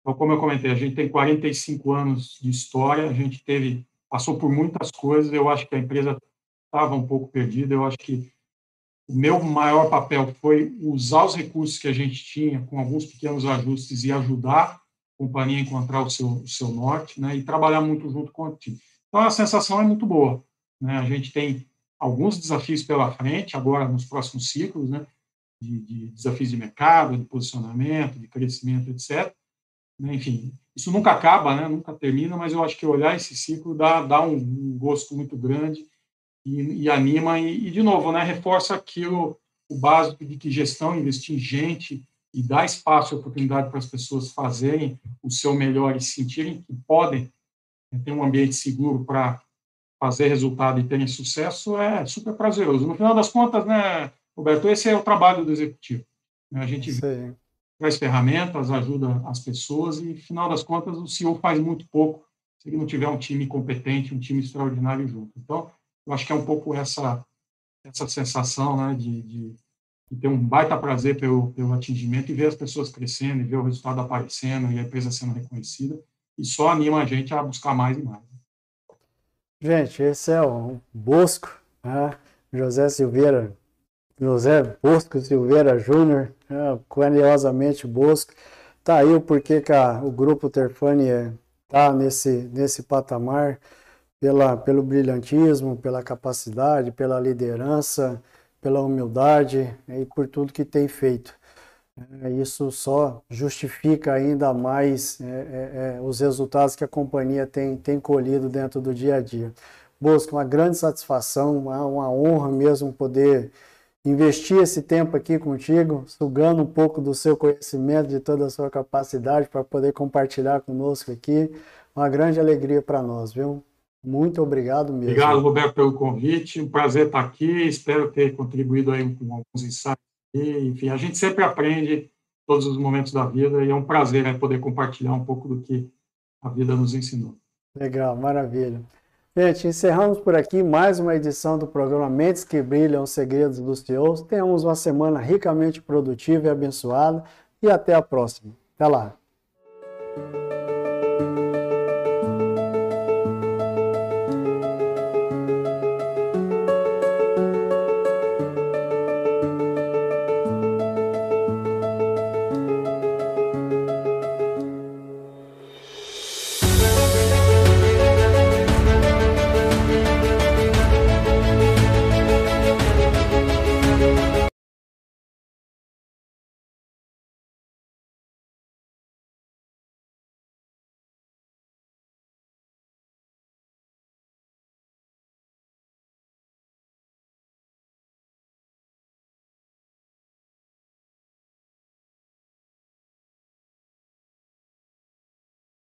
[SPEAKER 2] Então, como eu comentei, a gente tem 45 anos de história, a gente teve passou por muitas coisas. Eu acho que a empresa estava um pouco perdida. Eu acho que o meu maior papel foi usar os recursos que a gente tinha, com alguns pequenos ajustes, e ajudar companhia encontrar o seu, o seu norte, né, e trabalhar muito junto com o time. Então, a sensação é muito boa. Né? A gente tem alguns desafios pela frente, agora nos próximos ciclos, né? De, de desafios de mercado, de posicionamento, de crescimento, etc. Né, enfim, isso nunca acaba, né? Nunca termina, mas eu acho que olhar esse ciclo dá, dá um, um gosto muito grande e, e anima e, e, de novo, né? Reforça aquilo o básico de que gestão, investir em gente e dar espaço e oportunidade para as pessoas fazerem o seu melhor e sentirem que podem né, ter um ambiente seguro para fazer resultado e terem sucesso é super prazeroso. No final das contas, né, Roberto, esse é o trabalho do executivo. Né? A gente traz ferramentas, ajuda as pessoas e, no final das contas, o CEO faz muito pouco se ele não tiver um time competente, um time extraordinário junto. Então, eu acho que é um pouco essa essa sensação né, de, de, de ter um baita prazer pelo, pelo atingimento e ver as pessoas crescendo e ver o resultado aparecendo e a empresa sendo reconhecida e só anima a gente a buscar mais e mais.
[SPEAKER 1] Gente, esse é o Bosco, né? José Silveira, José Bosco Silveira Júnior, né? carinhosamente Bosco. Tá aí o porquê que a, o grupo Terfani está nesse, nesse patamar, pela, pelo brilhantismo, pela capacidade, pela liderança, pela humildade né? e por tudo que tem feito. É, isso só justifica ainda mais é, é, é, os resultados que a companhia tem, tem colhido dentro do dia a dia. Bosco, uma grande satisfação, uma, uma honra mesmo poder investir esse tempo aqui contigo, sugando um pouco do seu conhecimento, de toda a sua capacidade para poder compartilhar conosco aqui. Uma grande alegria para nós, viu? Muito obrigado mesmo.
[SPEAKER 2] Obrigado, Roberto, pelo convite. Um prazer estar aqui. Espero ter contribuído aí com alguns insights e, enfim, a gente sempre aprende todos os momentos da vida e é um prazer né, poder compartilhar um pouco do que a vida nos ensinou.
[SPEAKER 1] Legal, maravilha. Gente, encerramos por aqui mais uma edição do programa Mentes que Brilham, os Segredos dos CEOs. Tenhamos uma semana ricamente produtiva e abençoada e até a próxima. Até lá.